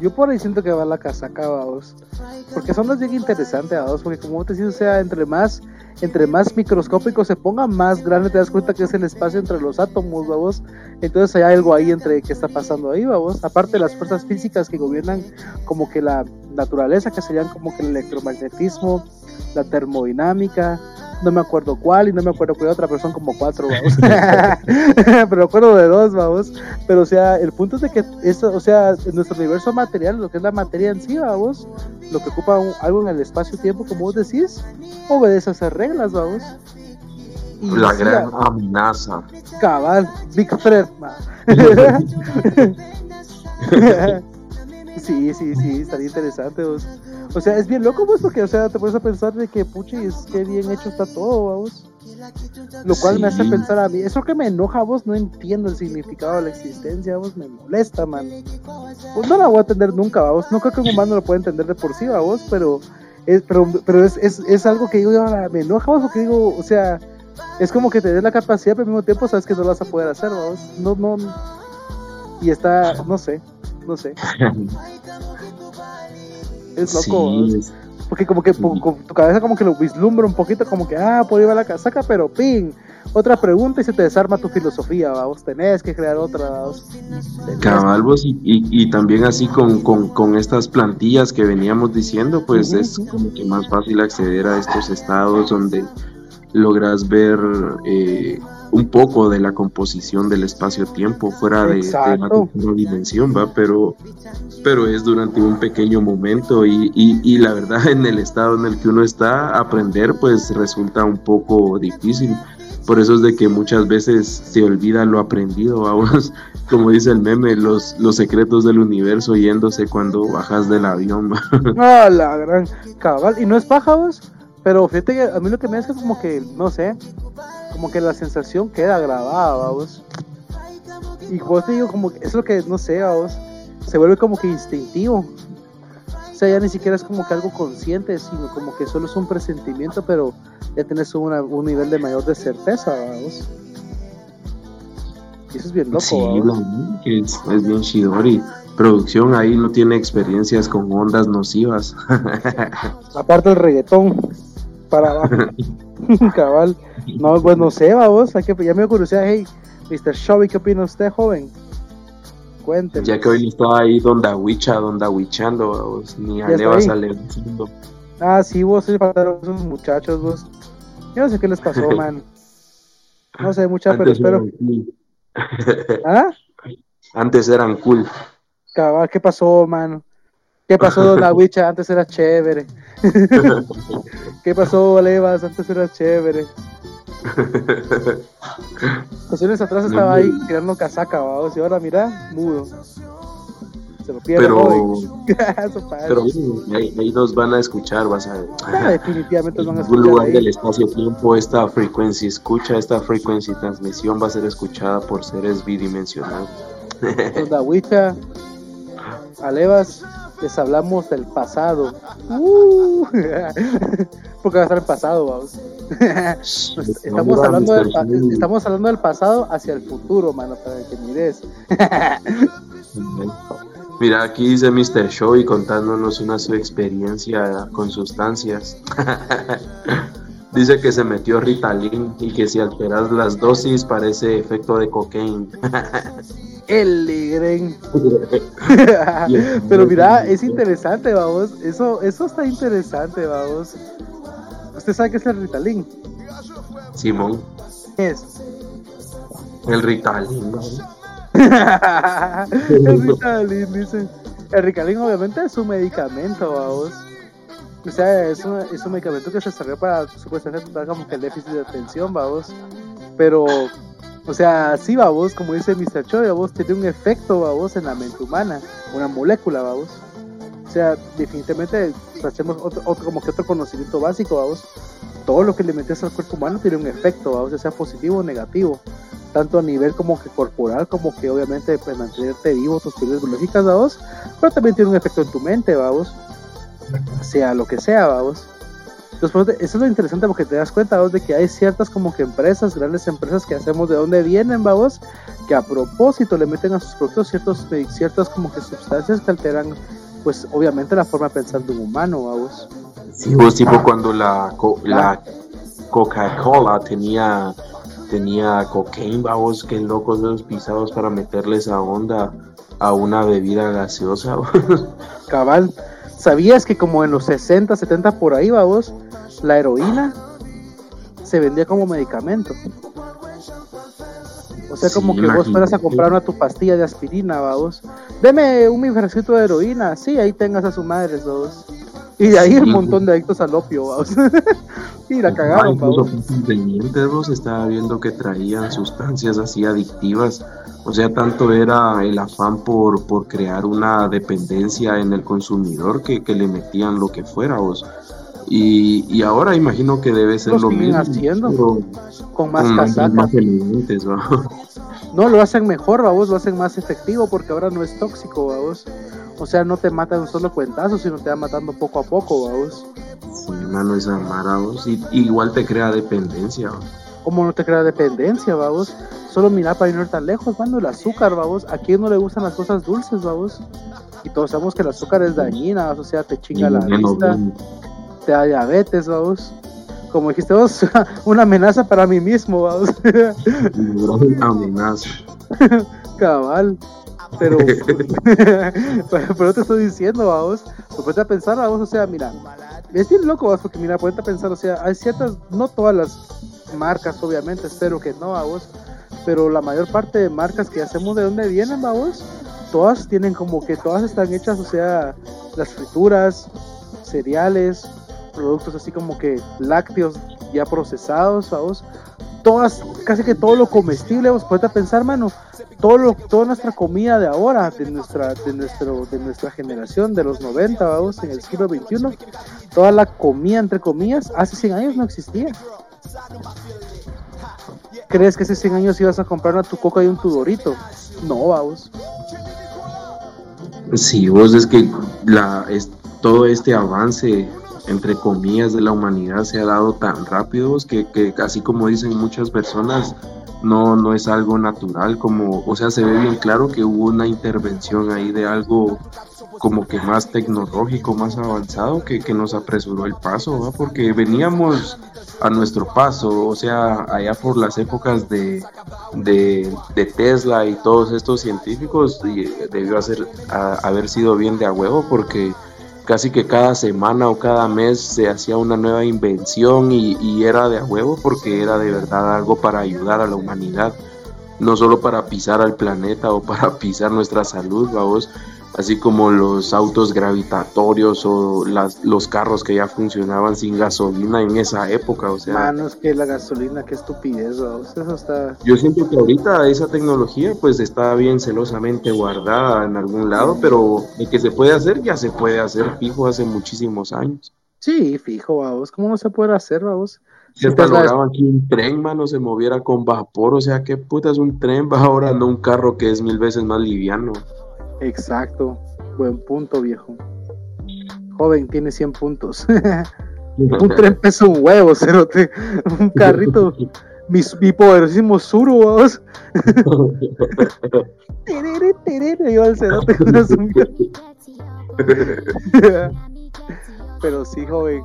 Yo por ahí siento que va la casaca, vos. Porque son las bien interesantes. Porque como te decía, sea, entre más entre más microscópico se ponga, más grande te das cuenta que es el espacio entre los átomos, vamos. Entonces hay algo ahí entre qué está pasando ahí, vamos. Aparte de las fuerzas físicas que gobiernan como que la naturaleza, que serían como que el electromagnetismo, la termodinámica, no me acuerdo cuál y no me acuerdo cuál otra, pero son como cuatro, vamos. [laughs] [laughs] pero me acuerdo de dos, vamos. Pero o sea, el punto es de que eso, o sea, en nuestro universo material, lo que es la materia en sí, vamos, lo que ocupa algo en el espacio-tiempo, como vos decís, obedece a esas reglas, vamos.
la gran amenaza.
Cabal, Big Fred, [laughs] Sí, sí, sí, estaría interesante. Vos. O sea, es bien loco, pues, porque, o sea, te puedes pensar de que, puchis, qué bien hecho está todo, vamos. Lo cual me hace pensar a mí, eso que me enoja, vos, no entiendo el significado de la existencia, vos, me molesta, man. Pues no la voy a entender nunca, vamos. No creo que un humano lo pueda entender de por sí, vos, pero es, pero, pero es, es, es algo que digo, me enoja, vos, porque digo, o sea, es como que te des la capacidad, pero al mismo tiempo sabes que no lo vas a poder hacer, vamos. No, no. Y está, no sé no sé. [laughs] es loco. Porque como que tu cabeza como que lo vislumbra un poquito, como que, ah, por ahí va la casaca, pero ping, otra pregunta y se te desarma tu filosofía, vos tenés que crear otra.
Cabal, y, y, también así con, con, con, estas plantillas que veníamos diciendo, pues es como que más fácil acceder a estos estados donde logras ver eh, un poco de la composición del espacio-tiempo fuera de, de, dimensión, ¿va? Pero, pero es durante un pequeño momento y, y, la verdad [laughs] en el estado en el que uno está, aprender pues resulta un poco difícil. Por eso es de que muchas veces se olvida lo aprendido, vamos, [laughs] como dice el meme, los, los secretos del universo yéndose cuando bajas del avión. [laughs]
Ah, la gran cabal. ¿Y no es pájaros? Pero fíjate que a mí lo que me hace es como que, no sé, como que la sensación queda grabada, vamos. Y vos te digo, como que es lo que, no sé, vamos, se vuelve como que instintivo. O sea, ya ni siquiera es como que algo consciente, sino como que solo es un presentimiento, pero ya tienes un nivel de mayor de certeza, vamos. Y eso es bien loco.
Sí, es, es bien chidori. Producción ahí no tiene experiencias con ondas nocivas. [laughs]
Aparte el reggaetón para abajo. [laughs] Cabal. No, pues no sé, vamos. Hay que, ya me curiosidad. Hey, Mr. Shelby, ¿qué opina usted, joven? Cuénteme.
Ya que hoy estaba ahí donde aguicha, donde aguichando, vos. Ni a le vas a leer.
Ah, sí, vos sí faltaron esos muchachos, vos. Yo no sé qué les pasó, [laughs] man. No sé, mucha, pero espero.
¿Ah? [laughs] Antes eran cool.
Cabal, ¿qué pasó, mano? ¿Qué pasó, [laughs] Don Aguicha? Antes era chévere. [laughs] ¿Qué pasó, Levas? Antes era chévere. Ocasiones atrás estaba ahí tirando casaca, vamos, y ahora mira, mudo. Se lo pierde
Pero, [laughs] pero ahí, ahí nos van a escuchar, vas a ver.
Ah, definitivamente nos van a
En algún
escuchar
lugar
ahí.
del espacio-tiempo, esta frecuencia escucha, esta frecuencia transmisión va a ser escuchada por seres bidimensionales.
Onda Huicha, Alevas, les hablamos del pasado. Uh, [laughs] porque va a estar el pasado, vamos. Estamos hablando, del, pa- estamos hablando del pasado hacia el futuro, mano, para que mires. [laughs]
Mira, aquí dice Mr. Show y contándonos una su experiencia con sustancias. [laughs] dice que se metió Ritalin y que si alteras las dosis parece efecto de cocaine. [laughs]
El ligren. [laughs] Pero mira, es interesante, vamos. Eso, eso está interesante, vamos. ¿Usted sabe qué es el Ritalin?
Simón,
Es.
el Ritalin. [laughs]
el Ritalin, dice. El Ritalin obviamente es un medicamento, vamos. O sea, es es un medicamento que se desarrolló para supuestamente tratar como que el déficit de atención, vamos. Pero, o sea, sí, vamos, como dice Mr. Choi, vamos, tiene un efecto, vamos, en la mente humana, una molécula, vamos. O sea, definitivamente hacemos otro, otro, como que otro conocimiento básico, vamos. Todo lo que le metes al cuerpo humano tiene un efecto, vamos, ya sea positivo o negativo tanto a nivel como que corporal, como que obviamente pues, mantenerte vivo, tus pilas biológicas, vamos, pero también tiene un efecto en tu mente, vamos, sea lo que sea, vamos. Entonces, pues, eso es lo interesante porque te das cuenta, vamos, de que hay ciertas como que empresas, grandes empresas que hacemos de dónde vienen, vamos, que a propósito le meten a sus productos ciertos, ciertas como que sustancias que alteran, pues obviamente la forma de pensar de un humano, vamos.
Sí, vos tipo cuando la, co- la Coca-Cola tenía tenía cocaine, vamos, qué locos esos pisados para meterle esa onda a una bebida gaseosa. [laughs]
Cabal, ¿sabías que como en los 60, 70 por ahí, vamos, la heroína se vendía como medicamento? O sea, como que vos fueras a comprar una tu pastilla de aspirina, vamos. Deme un frasquito de heroína, sí, ahí tengas a su madre, vamos. Y de ahí un montón de adictos al opio, vamos. [laughs] y la
Ah,
cagaron,
vos estaba viendo que traían sustancias así adictivas. O sea, tanto era el afán por, por crear una dependencia en el consumidor que, que le metían lo que fuera, vos. Y, y ahora imagino que debe ser
Lo
mismo.
haciendo.
pero
Con más
con nombres
casaca.
más elegantes, ¿va?
No, lo hacen mejor, vamos, lo hacen más efectivo porque ahora no es tóxico, vamos. O sea, no te matan un solo cuentazo, sino te va matando poco a poco, vamos.
Sí, mano, esa mara, vos. Y, igual te crea dependencia. ¿va?
Como no te crea dependencia, vamos. Solo mira para ir tan lejos, mano, el azúcar, vamos. ¿A quién no le gustan las cosas dulces, vamos? Y todos sabemos que el azúcar es dañina, o sea, te chinga la
Y
vista,
bien.
te da diabetes, vamos. Como dijiste vos, [laughs] una amenaza para mí mismo, vamos. [laughs]
Gran amenaza.
Cabal. [laughs] Pero, pero te estoy diciendo, vamos. Pues ponte a pensar, vamos, o sea, mira, es bien loco, vamos, porque mira, ponte a pensar, o sea, hay ciertas, no todas las marcas, obviamente, espero que no, vamos, pero la mayor parte de marcas que hacemos de dónde vienen, vamos, todas tienen como que todas están hechas, o sea, las frituras, cereales, productos así como que lácteos ya procesados, vamos, todas, casi que todo lo comestible, vos ponte a pensar, mano, todo lo, toda nuestra comida de ahora, de nuestra, de nuestro, de nuestra generación, de los 90, vamos, en el siglo XXI, toda la comida, entre comillas, hace 100 años no existía. ¿Crees que hace 100 años ibas a comprar una tu coca y un tu dorito? No, vamos.
Sí, vos es que la, es, todo este avance, entre comillas, de la humanidad se ha dado tan rápido que, que así como dicen muchas personas, no, no es algo natural, como, o sea, se ve bien claro que hubo una intervención ahí de algo como que más tecnológico, más avanzado, que, que nos apresuró el paso, ¿va? porque veníamos a nuestro paso, o sea, allá por las épocas de, de, de Tesla y todos estos científicos, debió hacer, haber sido bien de a huevo, porque casi que cada semana o cada mes se hacía una nueva invención y, era de a huevo porque era de verdad algo para ayudar a la humanidad, no solo para pisar al planeta o para [laughs] pisar nuestra salud, vamos, así como los autos gravitatorios o las, los carros que ya funcionaban sin gasolina en esa época, o sea...
Manos, que la gasolina, qué estupidez, eso está...
Yo siento que ahorita esa tecnología pues está bien celosamente guardada en algún lado, pero de que se puede hacer, ya se puede hacer fijo hace muchísimos años.
Sí, fijo, vamos, ¿cómo no se puede hacer, vamos?
Si hasta lograban que un tren, mano, se moviera con vapor, o sea, ¿qué puta es un tren? Va ahora no un carro que es mil veces más liviano.
Exacto, buen punto, viejo. Joven, tiene 100 puntos. [laughs] un tren pesa un huevo, cerote. Un carrito, [laughs] mi, mi poderosísimo suru, vamos. [laughs] terere, terere, al cerote con Pero sí, joven,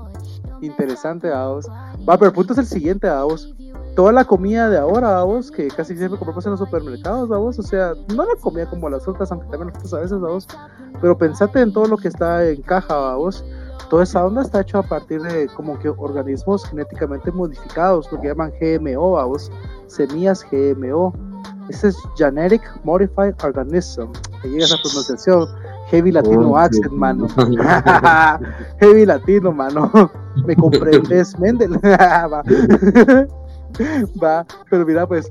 interesante, vamos. Va, pero el punto es el siguiente, vamos. Toda la comida de ahora, vamos, que casi siempre compramos en los supermercados, vamos. O sea, no la comida como las otras, aunque también las a veces, vamos. Pero pensate en todo lo que está en caja, vamos. Toda esa onda está hecha a partir de como que organismos genéticamente modificados, lo que llaman GMO, vamos. Semillas GMO. Ese es Genetic Modified Organism. Que llega esa pronunciación. Heavy Latino accent, mano. [laughs] Heavy Latino, mano. Me comprendes, Mendel. [laughs] [laughs] Va. Pero mira, pues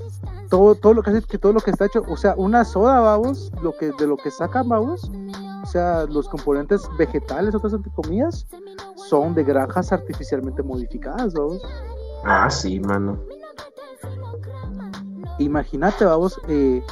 todo, todo lo que hace, que todo lo que está hecho, o sea, una soda, vamos, lo que de lo que sacan, vamos, o sea, los componentes vegetales, otras anticomidas, son de granjas artificialmente modificadas, vamos.
Ah, sí, mano.
Imagínate, vamos, eh,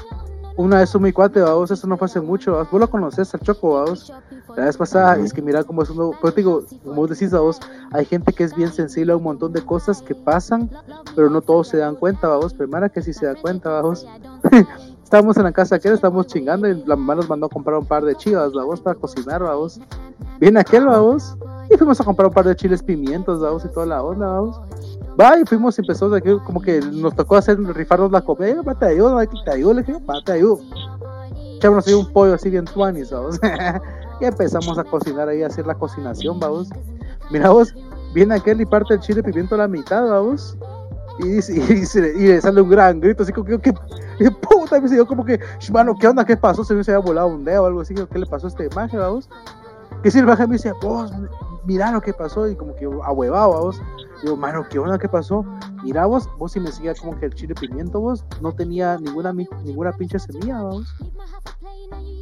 una vez un mi cuate, vamos, eso no fue hace mucho, vos lo conoces al Choco, vamos. La vez pasada, es que mira cómo es uno, pero digo, como vos decís, vos, hay gente que es bien sensible a un montón de cosas que pasan, pero no todos se dan cuenta, vamos, pero mira que sí se da cuenta, vamos. [laughs] estábamos en la casa aquel, estábamos chingando y la mamá nos mandó a comprar un par de chivas, vamos, para cocinar, vamos. Viene aquel, vamos, y fuimos a comprar un par de chiles pimientos, vamos, y toda la onda, vamos. Va, y fuimos y empezó como que nos tocó hacer, rifarnos la comida, va, te ayudo, te ayudo, le dije, te ayudo. Echámonos ahí un pollo así bien tuanis, [laughs] y empezamos a cocinar ahí, a hacer la cocinación, vamos. Mira vos, viene aquel y parte el chile pimiento a la mitad, vamos. Y, y, y, le sale un gran grito, así como que, ¿qué, puta, me dice como que, mano, ¿qué onda? ¿Qué pasó? Se me había volado un dedo o algo así, ¿qué le pasó a esta imagen, vamos? Que si el baja me dice, vos, mira lo que pasó, y como que ahuevado, vos. Digo, mano, ¿qué onda? ¿Qué pasó? Mira vos, vos si me seguía como que el chile pimiento, vos, no tenía ninguna, ninguna pinche semilla, vos.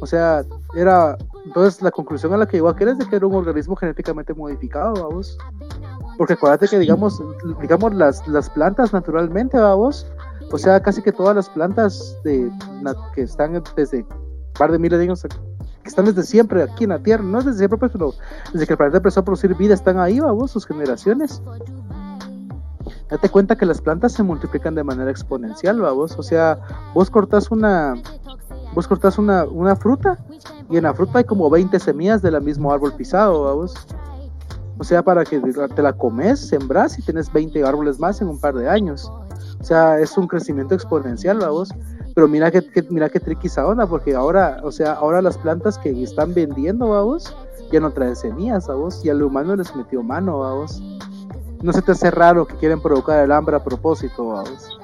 O sea, era. Entonces, la conclusión a la que llegó aquel es de que era un organismo genéticamente modificado, vamos. Porque acuérdate que, digamos, digamos las, las plantas naturalmente, vamos. O sea, casi que todas las plantas de, que están desde un par de miles de años que están desde siempre aquí en la Tierra, no desde siempre, pues, pero desde que el planeta empezó a producir vida están ahí, vamos, sus generaciones. Date cuenta que las plantas se multiplican de manera exponencial, vamos. O sea, vos cortás una, vos cortás una, una fruta y en la fruta hay como 20 semillas del mismo árbol pisado, vamos. O sea, para que te la comes, sembras y tienes 20 árboles más en un par de años. O sea, es un crecimiento exponencial, vamos. Pero mira que, mira qué tricky esa onda, porque ahora, o sea, ahora las plantas que están vendiendo, vamos, ya no traen semillas, vamos, y al humano les metió mano, vamos. No se te hace raro que quieren provocar el hambre a propósito, vamos.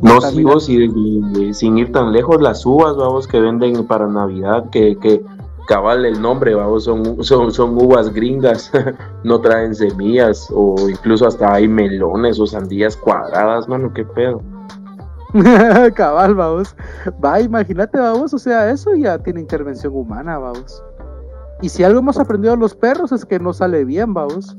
No, sí, vos, y, sin ir tan lejos, las uvas, vamos, que venden para Navidad, que, que cabal el nombre, vamos, son, son, son uvas gringas, [laughs] no traen semillas, o incluso hasta hay melones o sandías cuadradas, mano, qué pedo. [laughs]
Cabal, vamos. Va, imagínate, vamos. O sea, eso ya tiene intervención humana, vamos. Y si algo hemos aprendido a los perros es que no sale bien, vamos.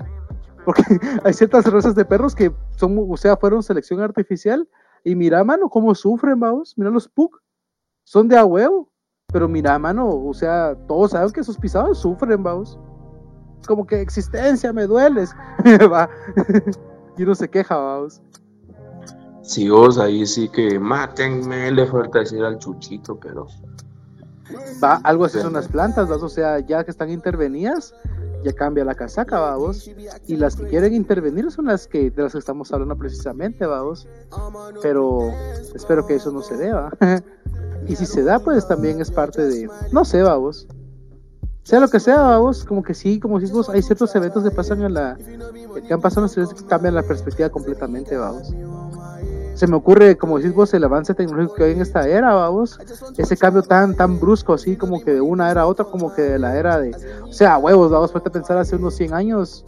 Porque [laughs] hay ciertas razas de perros que son, o sea, fueron selección artificial. Y mira, mano, cómo sufren, vamos. Mira los pug. Son de a huevo. Pero mira, mano, o sea, todos saben que esos pisados sufren, vamos. Es como que existencia, me dueles. [laughs] Va. y uno se queja, vamos.
Si vos ahí sí que mátenme, le falta decir al chuchito, pero.
Va, algo así son las plantas, o sea, ya que están intervenidas, ya cambia la casaca, vamos. Y las que quieren intervenir son las que de las que estamos hablando precisamente, vamos. Pero espero que eso no se dé, ¿va? [laughs] y si se da, pues también es parte de, no sé, vamos. Sea lo que sea, vamos, como que sí, como si vos, hay ciertos eventos que pasan en la, que han pasado en las que cambian la perspectiva completamente, vamos. Se me ocurre, como decís vos, el avance tecnológico que hay en esta era, vamos, ese cambio tan, tan brusco, así como que de una era a otra, como que de la era de, o sea, huevos, vamos, a pensar hace unos 100 años,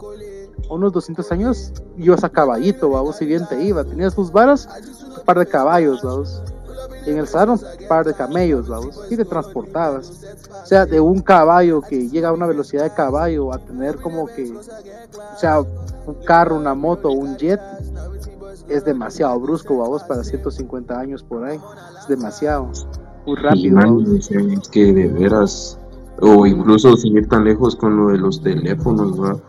unos 200 años, ibas a caballito, vamos, si bien te iba, tenías tus varas, un par de caballos, vamos, en el salón, un par de camellos, vamos, y te transportabas, o sea, de un caballo que llega a una velocidad de caballo a tener como que, o sea, un carro, una moto, un jet, es demasiado brusco, vamos, para 150 años por ahí. Es demasiado. Muy rápido.
es que de veras. O incluso sin ir tan lejos con lo de los teléfonos, ¿verdad?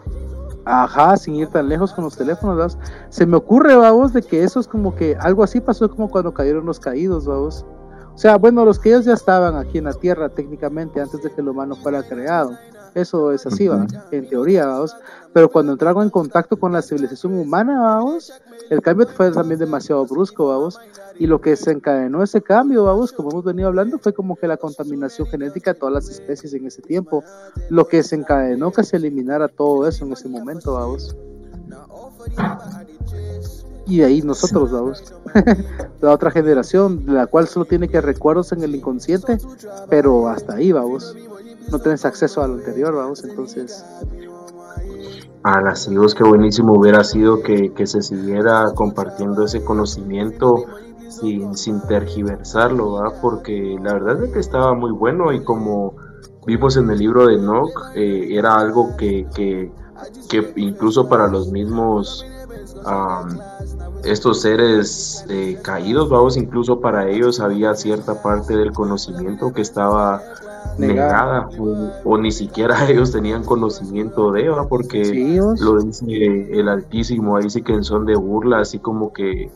Ajá, sin ir tan lejos con los teléfonos, ¿verdad? Se me ocurre, vamos, de que eso es como que algo así pasó como cuando cayeron los caídos, vamos. O sea, bueno, los que ellos ya estaban aquí en la Tierra técnicamente antes de que el humano fuera creado. Eso es así, ¿va? en teoría, vamos. Pero cuando entraron en contacto con la civilización humana, vamos, el cambio fue también demasiado brusco, vamos. Y lo que desencadenó ese cambio, vamos, como hemos venido hablando, fue como que la contaminación genética de todas las especies en ese tiempo. Lo que desencadenó que se eliminara todo eso en ese momento, vamos. Y de ahí nosotros, vamos. [laughs] la otra generación, la cual solo tiene que recuerdos en el inconsciente, pero hasta ahí, vamos no tienes acceso a lo anterior, vamos, entonces...
A las hijos, qué buenísimo hubiera sido que, se siguiera compartiendo ese conocimiento sin, sin tergiversarlo, ¿verdad? porque la verdad es que estaba muy bueno y como vimos en el libro de Enoch, eh, era algo que, que, incluso para los mismos estos seres eh, caídos, vamos, incluso para ellos había cierta parte del conocimiento que estaba negada o, ni siquiera [laughs] ellos tenían conocimiento de ella porque lo dice el Altísimo ahí sí que son de burla así como que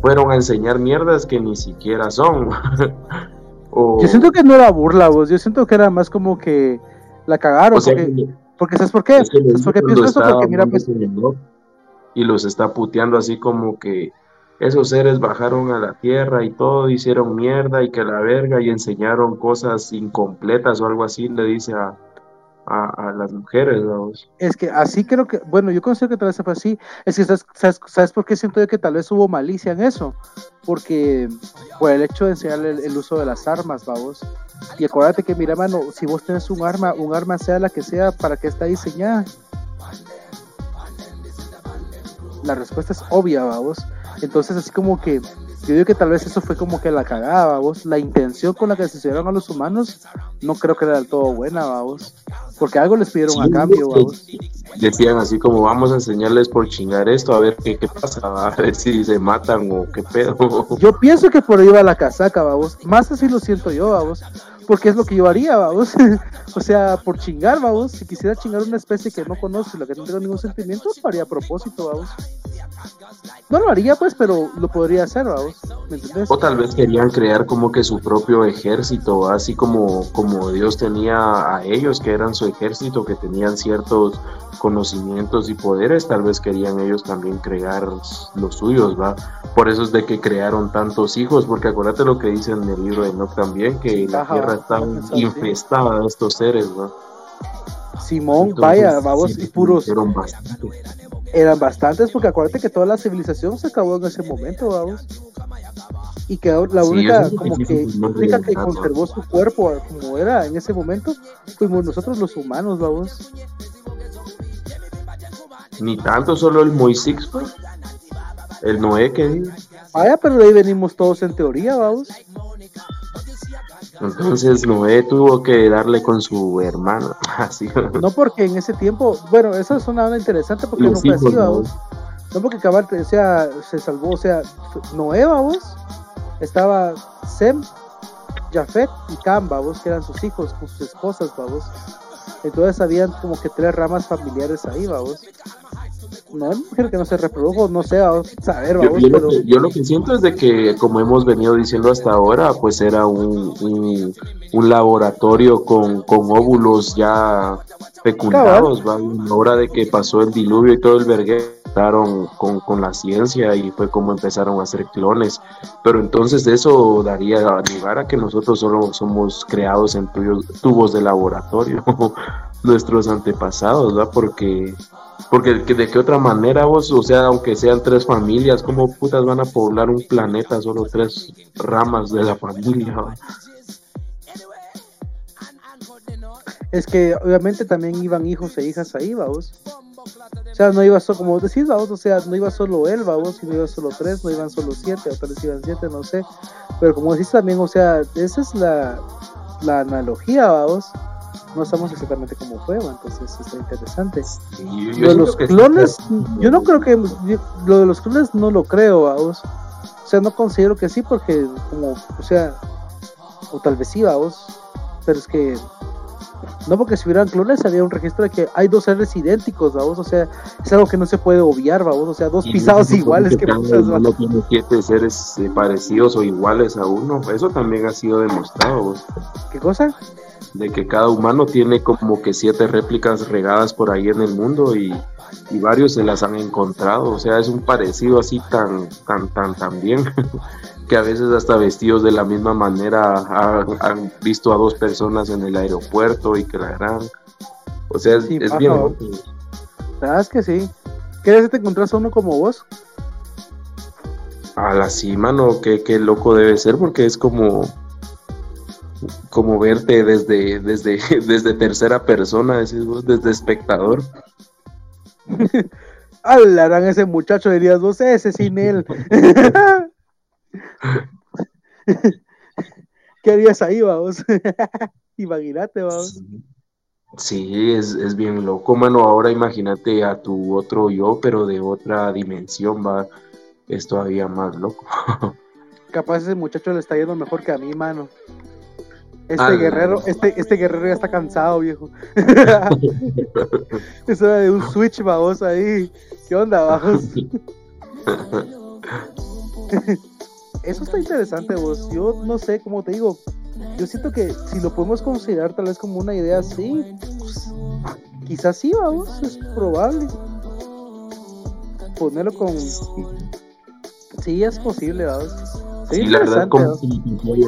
fueron a enseñar mierdas que ni siquiera son [laughs]
yo siento que no era burla vos yo siento que era más como que la cagaron porque, ¿sabes por qué? ¿Sabes por qué pienso eso? Porque mira pues
y los está puteando así como que esos seres bajaron a la tierra y todo, hicieron mierda y que la verga y enseñaron cosas incompletas o algo así, le dice a, a, las mujeres.
Es que así creo que, bueno, yo considero que tal vez fue así. Es que, ¿sabes, sabes, por qué siento yo que tal vez hubo malicia en eso? Porque por el hecho de enseñarle el, uso de las armas, vamos. Y acuérdate que, mira, mano, si vos tenés un arma, un arma sea la que sea, ¿para qué está diseñada? La respuesta es obvia, vamos entonces, así como que yo digo que tal vez eso fue como que la cagada, vos. La intención con la que se hicieron a los humanos no creo que era del todo buena, vamos. Porque algo les pidieron a cambio, vamos.
Decían así como vamos a enseñarles por chingar esto, a ver qué, qué pasa, a ver si se matan o qué pedo.
Yo pienso que por ahí va la casaca, vamos. Más así lo siento yo, vamos porque es lo que yo haría, vamos. [laughs] o sea, por chingar, vamos. Si quisiera chingar una especie que no conozco y la que no tengo ningún sentimiento, lo haría a propósito, vamos. No lo haría, pues, pero lo podría hacer, vamos. ¿Me
O tal vez querían crear como que su propio ejército, así como, como Dios tenía a ellos, que eran su ejército, que tenían ciertos conocimientos y poderes, tal vez querían ellos también crear los suyos, ¿va? Por eso es de que crearon tantos hijos, porque acuérdate lo que dice en el libro de Enoch también, que la tierra está infestada de estos seres, ¿va?
Simón, vaya, vamos, y puros. Eran bastantes. Eran bastantes, porque acuérdate que toda la civilización se acabó en ese momento, vamos. Y que la única, como que, única que conservó su cuerpo como era en ese momento, fuimos nosotros los humanos, vamos.
Ni tanto, solo el Moisés, pues. El Noé que.
Vaya, pero de ahí venimos todos en teoría, vamos.
Entonces Noé tuvo que darle con su hermano. [laughs] Así.
No porque en ese tiempo, bueno, eso es una onda interesante porque no fue así, vamos. No porque cabal, o sea, se salvó, o sea, Noé, vamos, estaba Sem, Jafet y Cam, que eran sus hijos con sus esposas, vamos. Entonces habían como que tres ramas familiares ahí, vamos no mujer que no se reprodujo, no sé, a saber,
yo, lo que, siento es de que, como hemos venido diciendo hasta ahora, pues era un, un, laboratorio con, con, óvulos ya fecundados, ¿va? hora de que pasó el diluvio y todo el verguero, conectaron con, la ciencia y fue como empezaron a hacer clones. Pero entonces eso daría lugar a que nosotros solo somos creados en tubos de laboratorio, [laughs] nuestros antepasados, ¿verdad? Porque porque de qué otra manera vos, o sea, aunque sean tres familias, ¿cómo putas van a poblar un planeta solo tres ramas de la familia?
Es que obviamente también iban hijos e hijas ahí, vamos. O sea, no iba solo, como decís, vamos, o sea, no iba solo él, vamos, no iba solo tres, no iban solo siete, o tal vez iban siete, no sé. Pero como decís también, o sea, esa es la, la analogía, vamos no sabemos exactamente cómo fue, entonces está interesante. lo de los clones, yo no creo que lo de los clones no lo creo, vamos. O sea, no considero que sí, porque como, o sea, o tal vez sí, vamos, pero es que no porque si hubieran clones había un registro de que hay dos seres idénticos, vamos, o sea, es algo que no se puede obviar, vamos, o sea, dos pisados iguales que,
uno tiene siete seres eh, parecidos o iguales a uno, eso también ha sido demostrado. ¿vos?
¿Qué cosa?
de que cada humano tiene como que siete réplicas regadas por ahí en el mundo y, varios se las han encontrado, o sea, es un parecido así tan, tan, tan, tan bien, [laughs] que a veces hasta vestidos de la misma manera han visto a dos personas en el aeropuerto y que la gran, o sea, es, bien.
¿Sabes que sí? ¿Quieres que te encontrás a uno como vos?
A la cima, no, qué, qué loco debe ser, porque es como como verte desde, desde, [laughs] desde tercera persona, decís vos, desde espectador. [laughs]
Hablarán ese muchacho, dirías vos, ese sin él. [laughs] ¿Qué harías ahí, vamos? [laughs] Imagínate, vamos.
Sí, es, es, bien loco, mano. Ahora imagínate a tu otro yo, pero de otra dimensión, va. Es todavía más loco.
Capaz ese muchacho le está yendo mejor que a mí, mano. Este guerrero, este, este guerrero ya está cansado, viejo. [laughs] Eso era de un switch, vamos ahí. ¿Qué onda, vamos? [laughs] Eso está interesante, vos. Yo no sé, cómo te digo, yo siento que si lo podemos considerar tal vez como una idea así, pues, quizás sí, vamos, es probable. Ponerlo con... Sí, es posible, vamos.
Sí, la verdad, como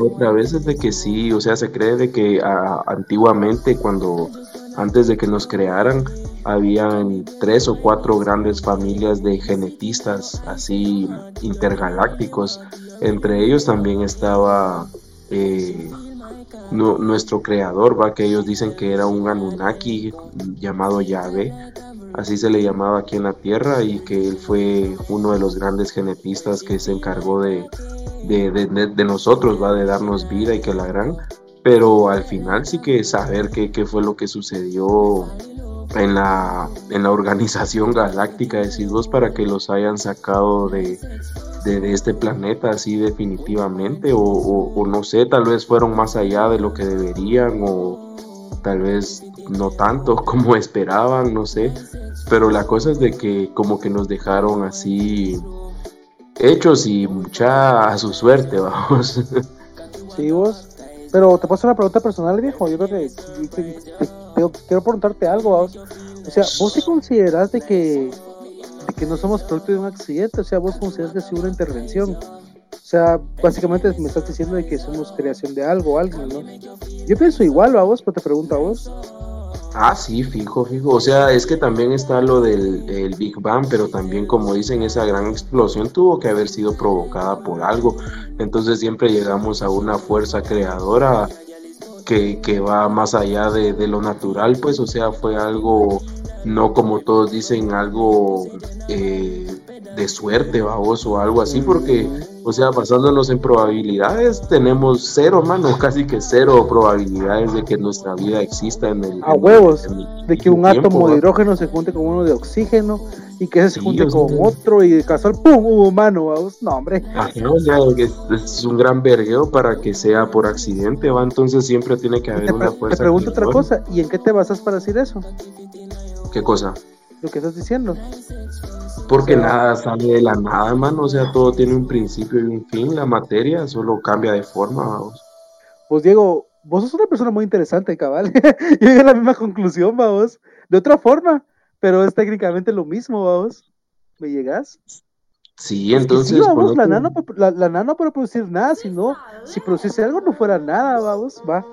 otra vez es de que sí, o sea, se cree de que ah, antiguamente, cuando antes de que nos crearan, habían tres o cuatro grandes familias de genetistas así intergalácticos. Entre ellos también estaba eh, nuestro creador, va que ellos dicen que era un Anunnaki llamado Yahvé, así se le llamaba aquí en la Tierra, y que él fue uno de los grandes genetistas que se encargó de de, nosotros, va de darnos vida y que la gran, pero al final sí que saber qué, qué fue lo que sucedió en la, en la organización [laughs] galáctica de Sidus para que los hayan sacado de, de, este planeta así definitivamente o, o, no sé, tal vez fueron más allá de lo que deberían o tal vez no tanto [laughs] como esperaban, no sé, pero la cosa es de que como que nos dejaron así hechos y mucha a su suerte, [laughs] vamos.
Sí, vos. Pero te paso una pregunta personal, viejo. Yo creo que quiero preguntarte algo, vos. O sea, ¿vos te consideras de que, que no somos producto de un accidente? O sea, ¿vos consideras que sido una intervención? O sea, básicamente me estás diciendo de que somos creación de algo, alguien, ¿no? Yo pienso igual, a vos, pero te pregunto a vos.
Ah, sí, fijo, fijo. O sea, es que también está lo del Big Bang, pero también como dicen, esa gran explosión tuvo que haber sido provocada por algo. Entonces siempre llegamos a una fuerza creadora que, que va más allá de, de, lo natural, pues, o sea, fue algo, no como todos dicen, algo eh, de suerte, vamos, o algo así, porque o sea, basándonos en probabilidades, tenemos cero, mano, [laughs] casi que cero probabilidades de que nuestra vida exista en el.
A huevos, de que un átomo de hidrógeno se junte con uno de oxígeno y que ese se junte con otro y de casual, ¡pum! hubo humano, No, hombre.
es un gran vergueo para que sea por accidente, va. Entonces siempre tiene que haber una fuerza.
Te pregunto otra cosa, ¿y en qué te basas para decir eso?
¿Qué cosa?
Lo que estás diciendo.
Porque nada sale de la nada, mano. O sea, todo tiene un principio y un fin. La materia solo cambia de forma, vamos.
Pues Diego, vos sos una persona muy interesante, cabal. [laughs] Yo llegué a la misma conclusión, vamos. De otra forma, pero es técnicamente lo mismo, vamos. ¿Me llegas?
Sí, entonces.
vamos, la, nano, la, la, no puede producir nada, si no, si produciese algo no fuera nada, vamos, va.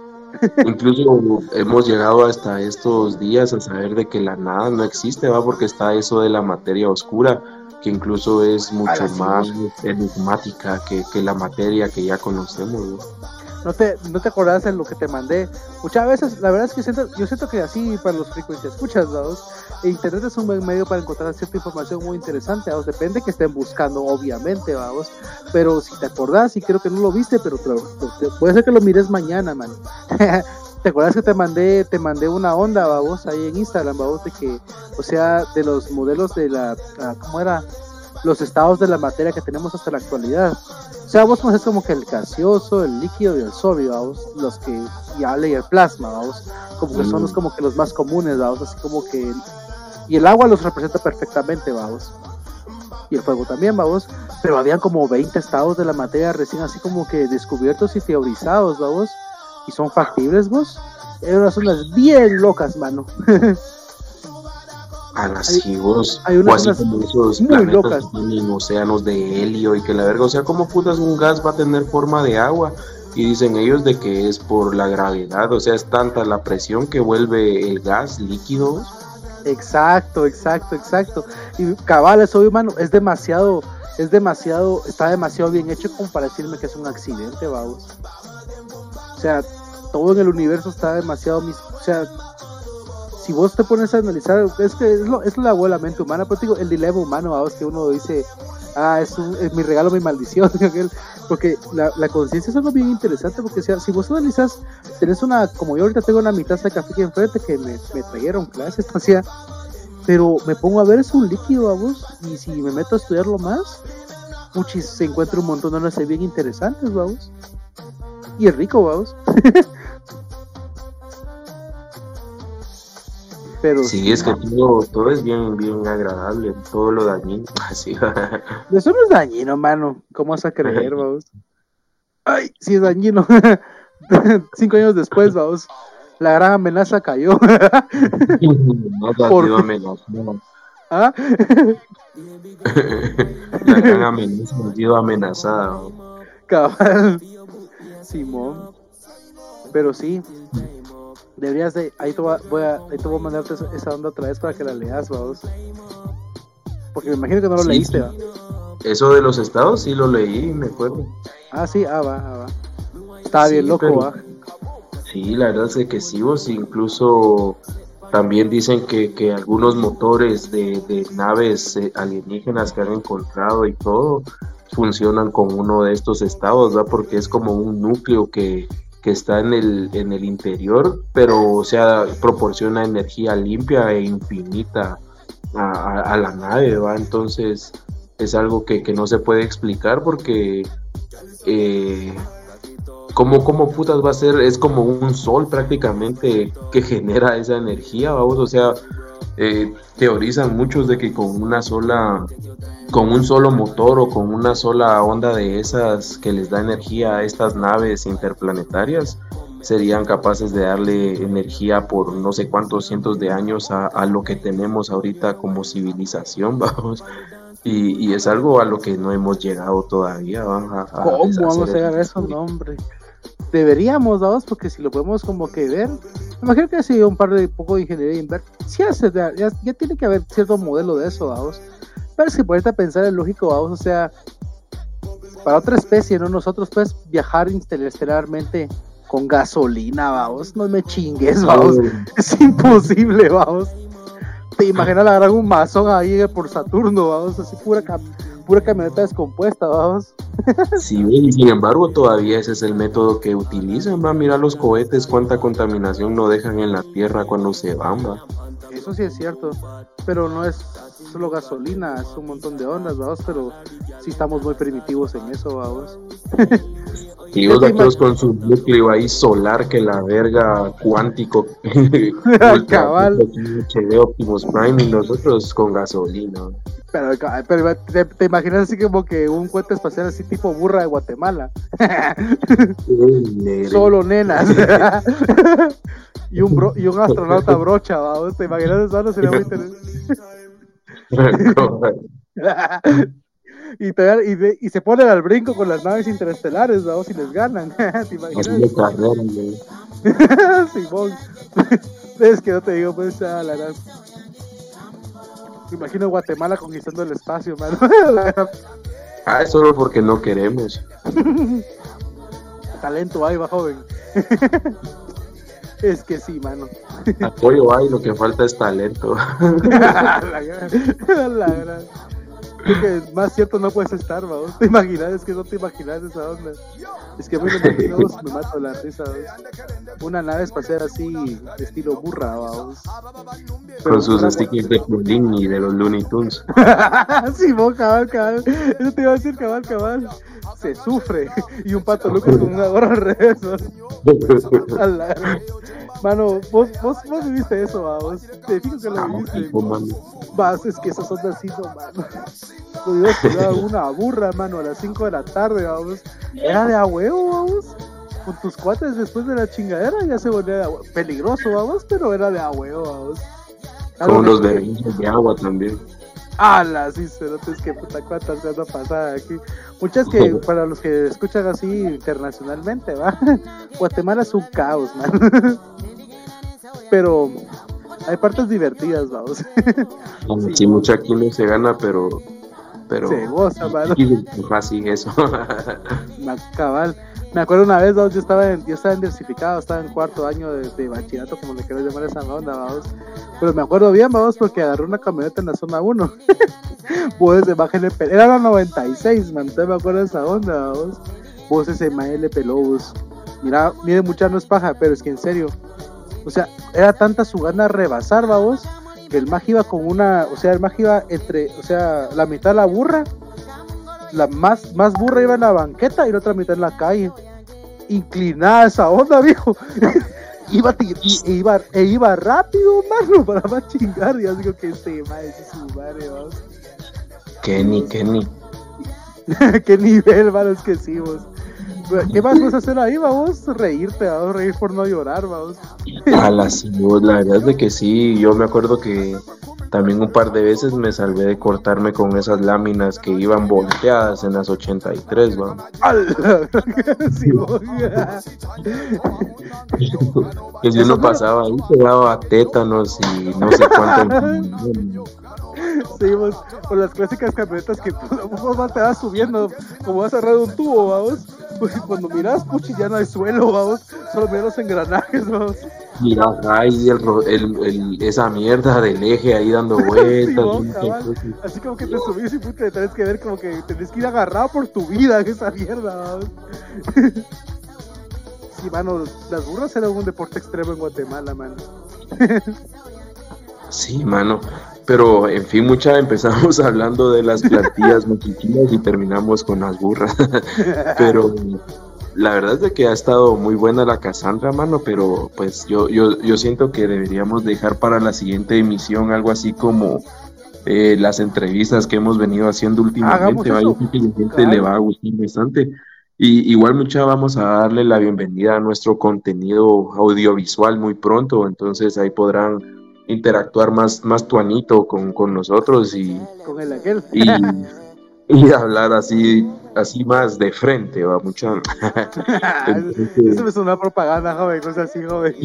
Incluso hemos llegado hasta estos días a saber de que la nada no existe, va, porque está eso de la materia oscura, que incluso es mucho más enigmática que, que, la materia que ya conocemos. ¿no?
No te, no te acordás de lo que te mandé. Muchas veces, la verdad es que siento, yo siento que así para los frecuentes escuchas, Internet es un buen medio para encontrar cierta información muy interesante, ¿vamos? Depende que estén buscando, obviamente, vamos. Pero si te acordás, y creo que no lo viste, pero puede ser que lo mires mañana, man. [laughs] ¿Te acuerdas que te mandé, te mandé una onda, vamos, ahí en Instagram, vamos, de que, o sea, de los modelos de la, ¿cómo era? Los estados de la materia que tenemos hasta la actualidad. O sea, vos es como que el gaseoso, el líquido y el sólido, ¿vamos? los que ya y el plasma, vamos, como que son los, mm. como que los más comunes, vamos, así como que y el agua los representa perfectamente, vamos. Y el fuego también, vamos. Pero habían como 20 estados de la materia recién así como que descubiertos y teorizados, vamos. Y son factibles, vos. Eran unas bien locas, mano. [laughs]
hay unas, o así como esos muy en océanos de helio y que la verga, o sea, ¿cómo putas un gas va a tener forma de agua? Y dicen ellos de que es por la gravedad, o sea, es tanta la presión que vuelve el gas líquido.
Exacto, exacto, exacto. Y cabal, eso, hermano, es demasiado, es demasiado, está demasiado bien hecho como para decirme que es un accidente, vamos. O sea, todo en el universo está demasiado, o sea, si vos te pones a analizar, es que es, lo, es la abuela mente humana, pero digo, el dilema humano, vamos, que uno dice, ah, es, es mi regalo, mi maldición, [laughs] porque la, la conciencia es algo bien interesante, porque si, si vos analizas, tenés una, como yo ahorita tengo una mitad de café aquí enfrente que me, me trajeron clases, [laughs] hacía, pero me pongo a ver, es un líquido a vos, y si me meto a estudiarlo más, puchis, se encuentra un montón de cosas bien interesantes, vamos, y es rico, vamos. [laughs]
Pero sí, es que todo, todo es bien, bien agradable, todo lo dañino. [laughs] Así.
Eso no es dañino, mano. ¿Cómo vas a creer, [laughs] vamos? Ay, sí es dañino. [laughs] Cinco años después, vamos. La gran amenaza cayó. no, Por... amenaza.
¿Ah? La gran amenaza ha sido amenazada.
Cabal. Simón. Pero sí, Deberías de. Ahí te voy a, ahí te voy a mandarte esa onda otra vez para que la leas, vamos. Porque me imagino que no lo leíste, ¿va?
Eso de los estados sí lo leí, me acuerdo.
Ah, sí, ah, va, ah, va. Estaba bien loco, va.
Sí, la verdad es que sí, vos incluso también dicen que, que algunos motores de, de naves eh, alienígenas que han encontrado y todo funcionan con uno de estos estados, ¿va? Porque es como un núcleo que, que está en el, en el interior, pero o sea, proporciona energía limpia e infinita a, la nave, ¿va? Entonces es algo que, no se puede explicar porque eh, ¿cómo, ¿cómo, putas va a ser? Es como un sol prácticamente que genera esa energía, vamos, o sea, eh, teorizan muchos de que con una sola con un solo motor o con una sola onda de esas que les da energía a estas naves interplanetarias, serían capaces de darle energía por no sé cuántos cientos de años a, lo que tenemos ahorita como civilización, [laughs] vamos. Y, es algo a lo que no hemos llegado todavía.
¿va? ¿Cómo vamos a llegar a eso? No, hombre. Deberíamos, vamos, porque si lo podemos como que ver, me imagino que ha sido un par de poco de ingeniería inversa. Sí, ya, ya, tiene que haber cierto modelo de eso, vamos pero que ponerte a pensar es lógico, vamos, o sea, para otra especie, ¿no? Nosotros puedes viajar interestelarmente con gasolina, vamos, no me chingues, vamos, es imposible, vamos. Te imaginas agarrar un mazón ahí por Saturno, vamos, así pura, pura camioneta descompuesta, vamos.
Sí, y sin embargo todavía ese es el método que utilizan, va, mira los cohetes, cuánta contaminación no dejan en la Tierra cuando se van, va.
Eso sí es cierto, pero no es solo gasolina, es un montón de ondas, vamos, pero sí estamos muy primitivos en eso, vamos. [laughs]
Y otros con su núcleo ahí solar que la verga cuántico. [laughs] Cabal. Optimus Prime y nosotros con gasolina.
Pero, pero te, imaginas así como que un cohete espacial así tipo burra de Guatemala. [laughs] Solo nenas. y, un y un astronauta brocha, ¿va? ¿Te imaginas eso? No sería muy interesante. [laughs] y, te, y, se ponen al brinco con las naves interestelares, vamos, y les ganan. [laughs] ¿Te imaginas? [laughs] Simón. es que no te digo, pues, a la gran. Me imagino Guatemala conquistando el espacio, mano.
ah, es solo porque no queremos.
Talento hay, va joven. Es que sí, mano.
Apoyo hay, lo que falta es talento. [laughs] la,
la, que más cierto no puedes estar, vamos. ¿Te imaginas? Es que no te imaginas esa onda. Es que muy me me mato la risa, Una nave espacial así, estilo burra, vamos.
Con sus stickers de Plulín y de los Looney Tunes. [laughs]
sí, vos, cabal, cabal. Eso te iba a decir, cabal, cabal. Se sufre. Y un pato Lucas con una gorra al revés, [laughs] Mano, vos, vos, vos viviste eso, vos. Te fijo que lo viviste. Vas, es que esas son así, no, mano. Pudieras una burra, mano, a las 5 de la tarde, vamos. Era de a huevo, vamos. Con tus cuates después de la chingadera ya se volvía de peligroso, vamos, pero era de a huevo, vamos.
Con los bebitos de agua también.
¡Hala! Sí, es que puta cuántas cosas pasada aquí. Muchas que [laughs] para los que escuchan así internacionalmente, ¿va? [laughs] Guatemala es un caos, man. [laughs] Pero hay partes divertidas, vamos.
Sí, mucha aquí no se gana, pero. pero
se goza, mano.
Fácil eso.
Cabal me acuerdo una vez, yo estaba en, yo estaba en diversificado, estaba en cuarto año de, de bachillerato, como le quiero llamar esa onda, vamos. Pero me acuerdo bien, vamos, porque agarré una camioneta en la zona 1. pues [laughs] de bájale, era la 96, man, me acuerdo de esa onda, vamos. Vos ese maele pelobos. Mira, mire mucha no es paja, pero es que en serio. O sea, era tanta su gana de rebasar, vamos, que el mag iba con una, o sea, el mag iba entre, o sea, la mitad la burra la más, más burra iba en la banqueta y la otra mitad en la calle. Inclinada esa onda, viejo. [laughs] iba, e iba, e iba rápido, mano, [laughs] para más chingar. Y yo digo que este madre es su madre, vamos.
Kenny, Kenny.
Qué nivel, mano, es que sí, vos. ¿Qué más vas a hacer ahí, vamos? Reírte, vamos, reír por no llorar, vamos.
A la, la verdad es que sí, yo me acuerdo que también un par de veces me salvé de cortarme con esas láminas que iban volteadas en las 83, ¿va? [laughs] que si uno pasaba ahí, se daba tétanos y no sé cuánto.
Seguimos con las clásicas camionetas que vos te vas subiendo, como vas a cerrar un tubo, vamos. Pues cuando miras, puchi, ya no hay suelo, vamos. Solo miras los engranajes, vamos.
Mira, ahí el, el, esa mierda del eje ahí dando [laughs] vueltas.
Así como que te subís y puta, tenés que ver como que tenés que ir agarrado por tu vida [laughs] esa mierda, vamos. [laughs] sí, mano, las burras eran un deporte extremo en Guatemala, mano.
sí, mano. Pero en fin, mucha empezamos hablando de las plantillas mexicanas y terminamos con las burras. pero la verdad es de que ha estado muy buena la Cassandra, mano, pero pues yo, yo, yo siento que deberíamos dejar para la siguiente emisión algo así como eh, las entrevistas que hemos venido haciendo últimamente. Vaya, que la gente le va a gustar bastante. Y igual mucha vamos a darle la bienvenida a nuestro contenido audiovisual muy pronto, entonces ahí podrán interactuar más, más tuanito con, con nosotros y,
con el aquel.
Y, hablar así, así más de frente, va mucho. [laughs]
Eso me suena propaganda, joven, cosas así, joven.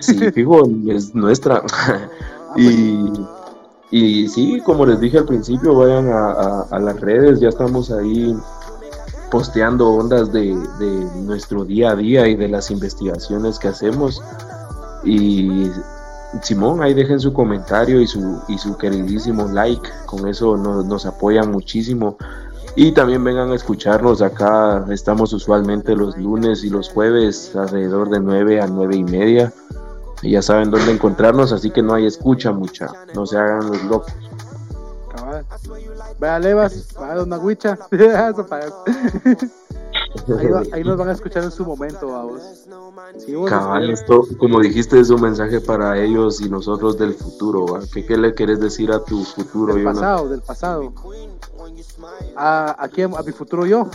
sí, fijo, es nuestra. Ah, [laughs] y, pues. y sí, como les dije al principio, vayan a, a, las redes, ya estamos ahí posteando ondas de, de, nuestro día a día y de las investigaciones que hacemos. Y Simón, ahí dejen su comentario y su, y su queridísimo like, con eso nos, nos apoyan muchísimo. Y también vengan a escucharnos acá, estamos usualmente los lunes y los jueves alrededor de 9 a 9 y media. Y ya saben dónde encontrarnos, así que no hay escucha mucha, no se hagan los locos.
Vaya levas, vaya una guicha. Ahí, nos van a escuchar en su momento, vamos.
Cabal, esto, como dijiste, es un mensaje para ellos y nosotros del futuro. ¿Qué, ¿Qué, le quieres decir a tu futuro?
Del pasado, del pasado. A, aquí a, mi futuro yo.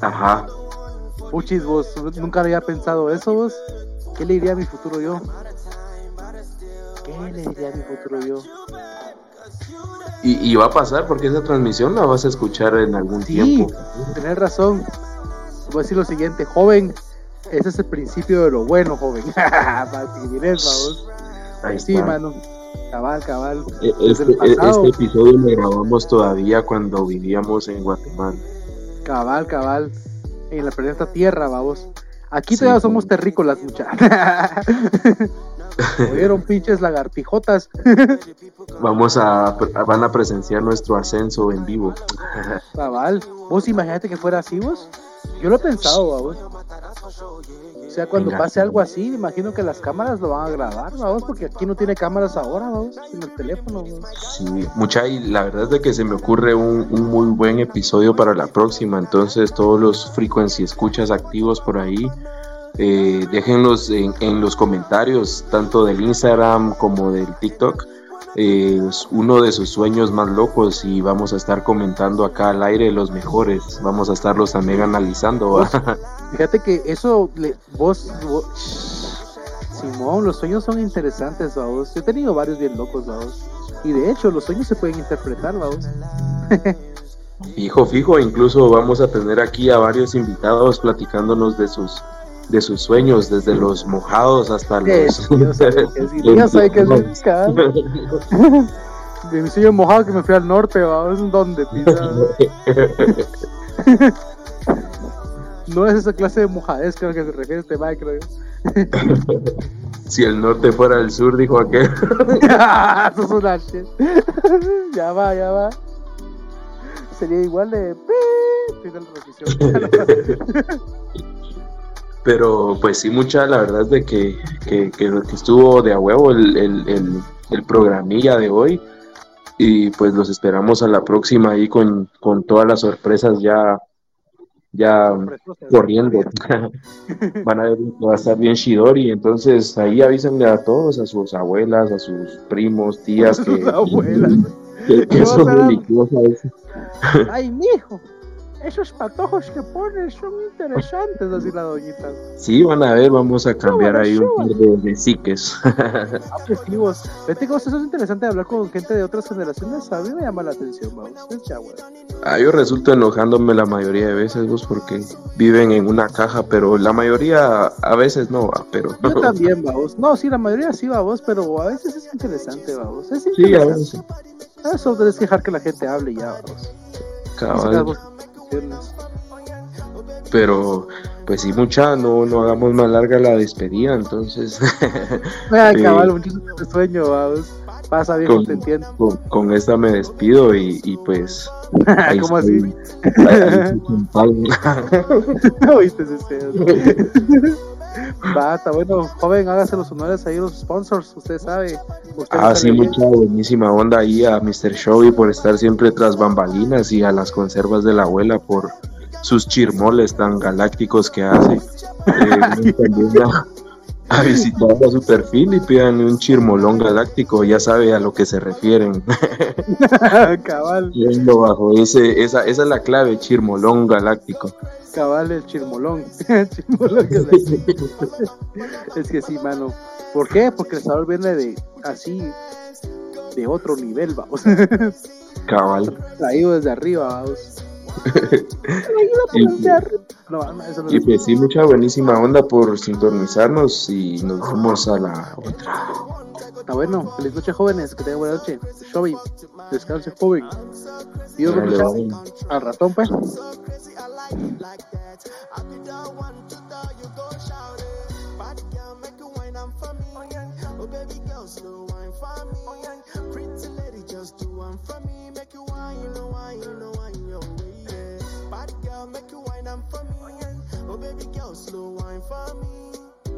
Ajá.
Puchis, vos nunca había pensado eso, vos. ¿Qué le diría a mi futuro yo? ¿Qué le diría a mi futuro yo?
Y, va a pasar porque esa transmisión la vas a escuchar en algún tiempo.
Tienes razón. Voy a decir lo siguiente, joven, ese es el principio de lo bueno, joven. [laughs] Ahí sí, mano. Cabal, cabal.
E, este, e, este, episodio lo grabamos todavía cuando vivíamos en Guatemala.
Cabal, cabal. En la planeta Tierra, vamos. Aquí todavía somos terrícolas, muchachos. [laughs] Oyeron pinches lagartijotas.
Vamos a, van a presenciar nuestro ascenso en vivo.
Cabal, vos imagínate que fuera así vos. Yo lo he pensado, vos. O sea, cuando pase algo así, imagino que las cámaras lo van a grabar, vamos, porque aquí no tiene cámaras ahora, vamos, en el teléfono.
Sí, mucha, y la verdad es de que se me ocurre un, un, muy buen episodio para la próxima, entonces todos los frequency escuchas activos por ahí, eh, déjenlos en, los comentarios, tanto del Instagram como del TikTok, eh, uno de sus sueños más locos y vamos a estar comentando acá al aire los mejores. Vamos a estarlos también analizando.
Fíjate que eso, vos, Simón, los sueños son interesantes, vamos. Yo he tenido varios bien locos, vamos. Y de hecho, los sueños se pueden interpretar, vamos.
Fijo, fijo, incluso vamos a tener aquí a varios invitados platicándonos de sus de sus sueños, desde los mojados hasta los. [laughs]
Ya sabe que es [laughs] [laughs] De mi sueño mojado que me fui al norte, ¿es donde No es esa clase de mojadez creo que se refiere este Mike, creo
Si el norte fuera el sur, dijo aquel.
Eso es una shit. ya va, ya va. Sería igual de.
Pero pues sí, mucha, la verdad es de que, que, que, estuvo de a huevo el, el, el, programilla de hoy. Y pues los esperamos a la próxima ahí con, con todas las sorpresas ya ya corriendo. [laughs] Van a ver, va a estar bien Shidori, entonces ahí avísenle a todos, a sus abuelas, a sus primos, tías que,
que, son religiosas. Ay, mijo, esos patojos que pones son interesantes, así la doñita.
Sí, van a ver, vamos a cambiar ahí un par de, psiques.
Objetivos. Vete que eso es interesante hablar con gente de otras generaciones. A mí me llama la atención, vamos.
Ah, yo resulto enojándome la mayoría de veces, vos, porque viven en una caja, pero la mayoría a veces no va, pero.
Yo [laughs] también, vamos. No, sí, la mayoría sí va vos, pero a veces es interesante, vamos. Es interesante. Sí, a veces. Eso debes dejar que la gente hable ya, vamos. Cabal.
Pero, pues sí, mucha, no, no hagamos más larga la despedida, entonces. [laughs]
Ah, cabal, muchísimo sueño, vamos. Pasa bien, con, te entiendo.
Con, esta me despido y, y pues. [laughs]
¿Cómo así? ¿Oíste [laughs] ese Basta, bueno, joven, hágase los honores ahí los sponsors, usted sabe.
ah, sí, mucha buenísima onda ahí a Mr. Showy por estar siempre tras bambalinas y a las conservas de la abuela por sus chirmoles tan galácticos que hace. [laughs] Eh, a, [laughs] visitar a su perfil y pidan un chirmolón galáctico, ya sabe a lo que se refieren. [laughs]
Cabal.
bajo ese, esa, esa es la clave, chirmolón galáctico
cabal el chirmolón. [laughs] es que sí, mano. ¿Por qué? Porque el sabor viene de así, de otro nivel, vamos.
Cabal.
Traído desde arriba, vamos.
Y, pues sí, mucha buenísima onda por sintonizarnos y nos vemos a la otra.
Está bueno, feliz noche jóvenes, que tengan buena noche. Showy, descanse joven. Dios lo al ratón pues. Oh baby girl, slow wine for me. Pretty lady, just do one for me. Make you wine, you know wine, you know wine Bad girl, make you wine and for me. Oh baby girl, slow wine for me.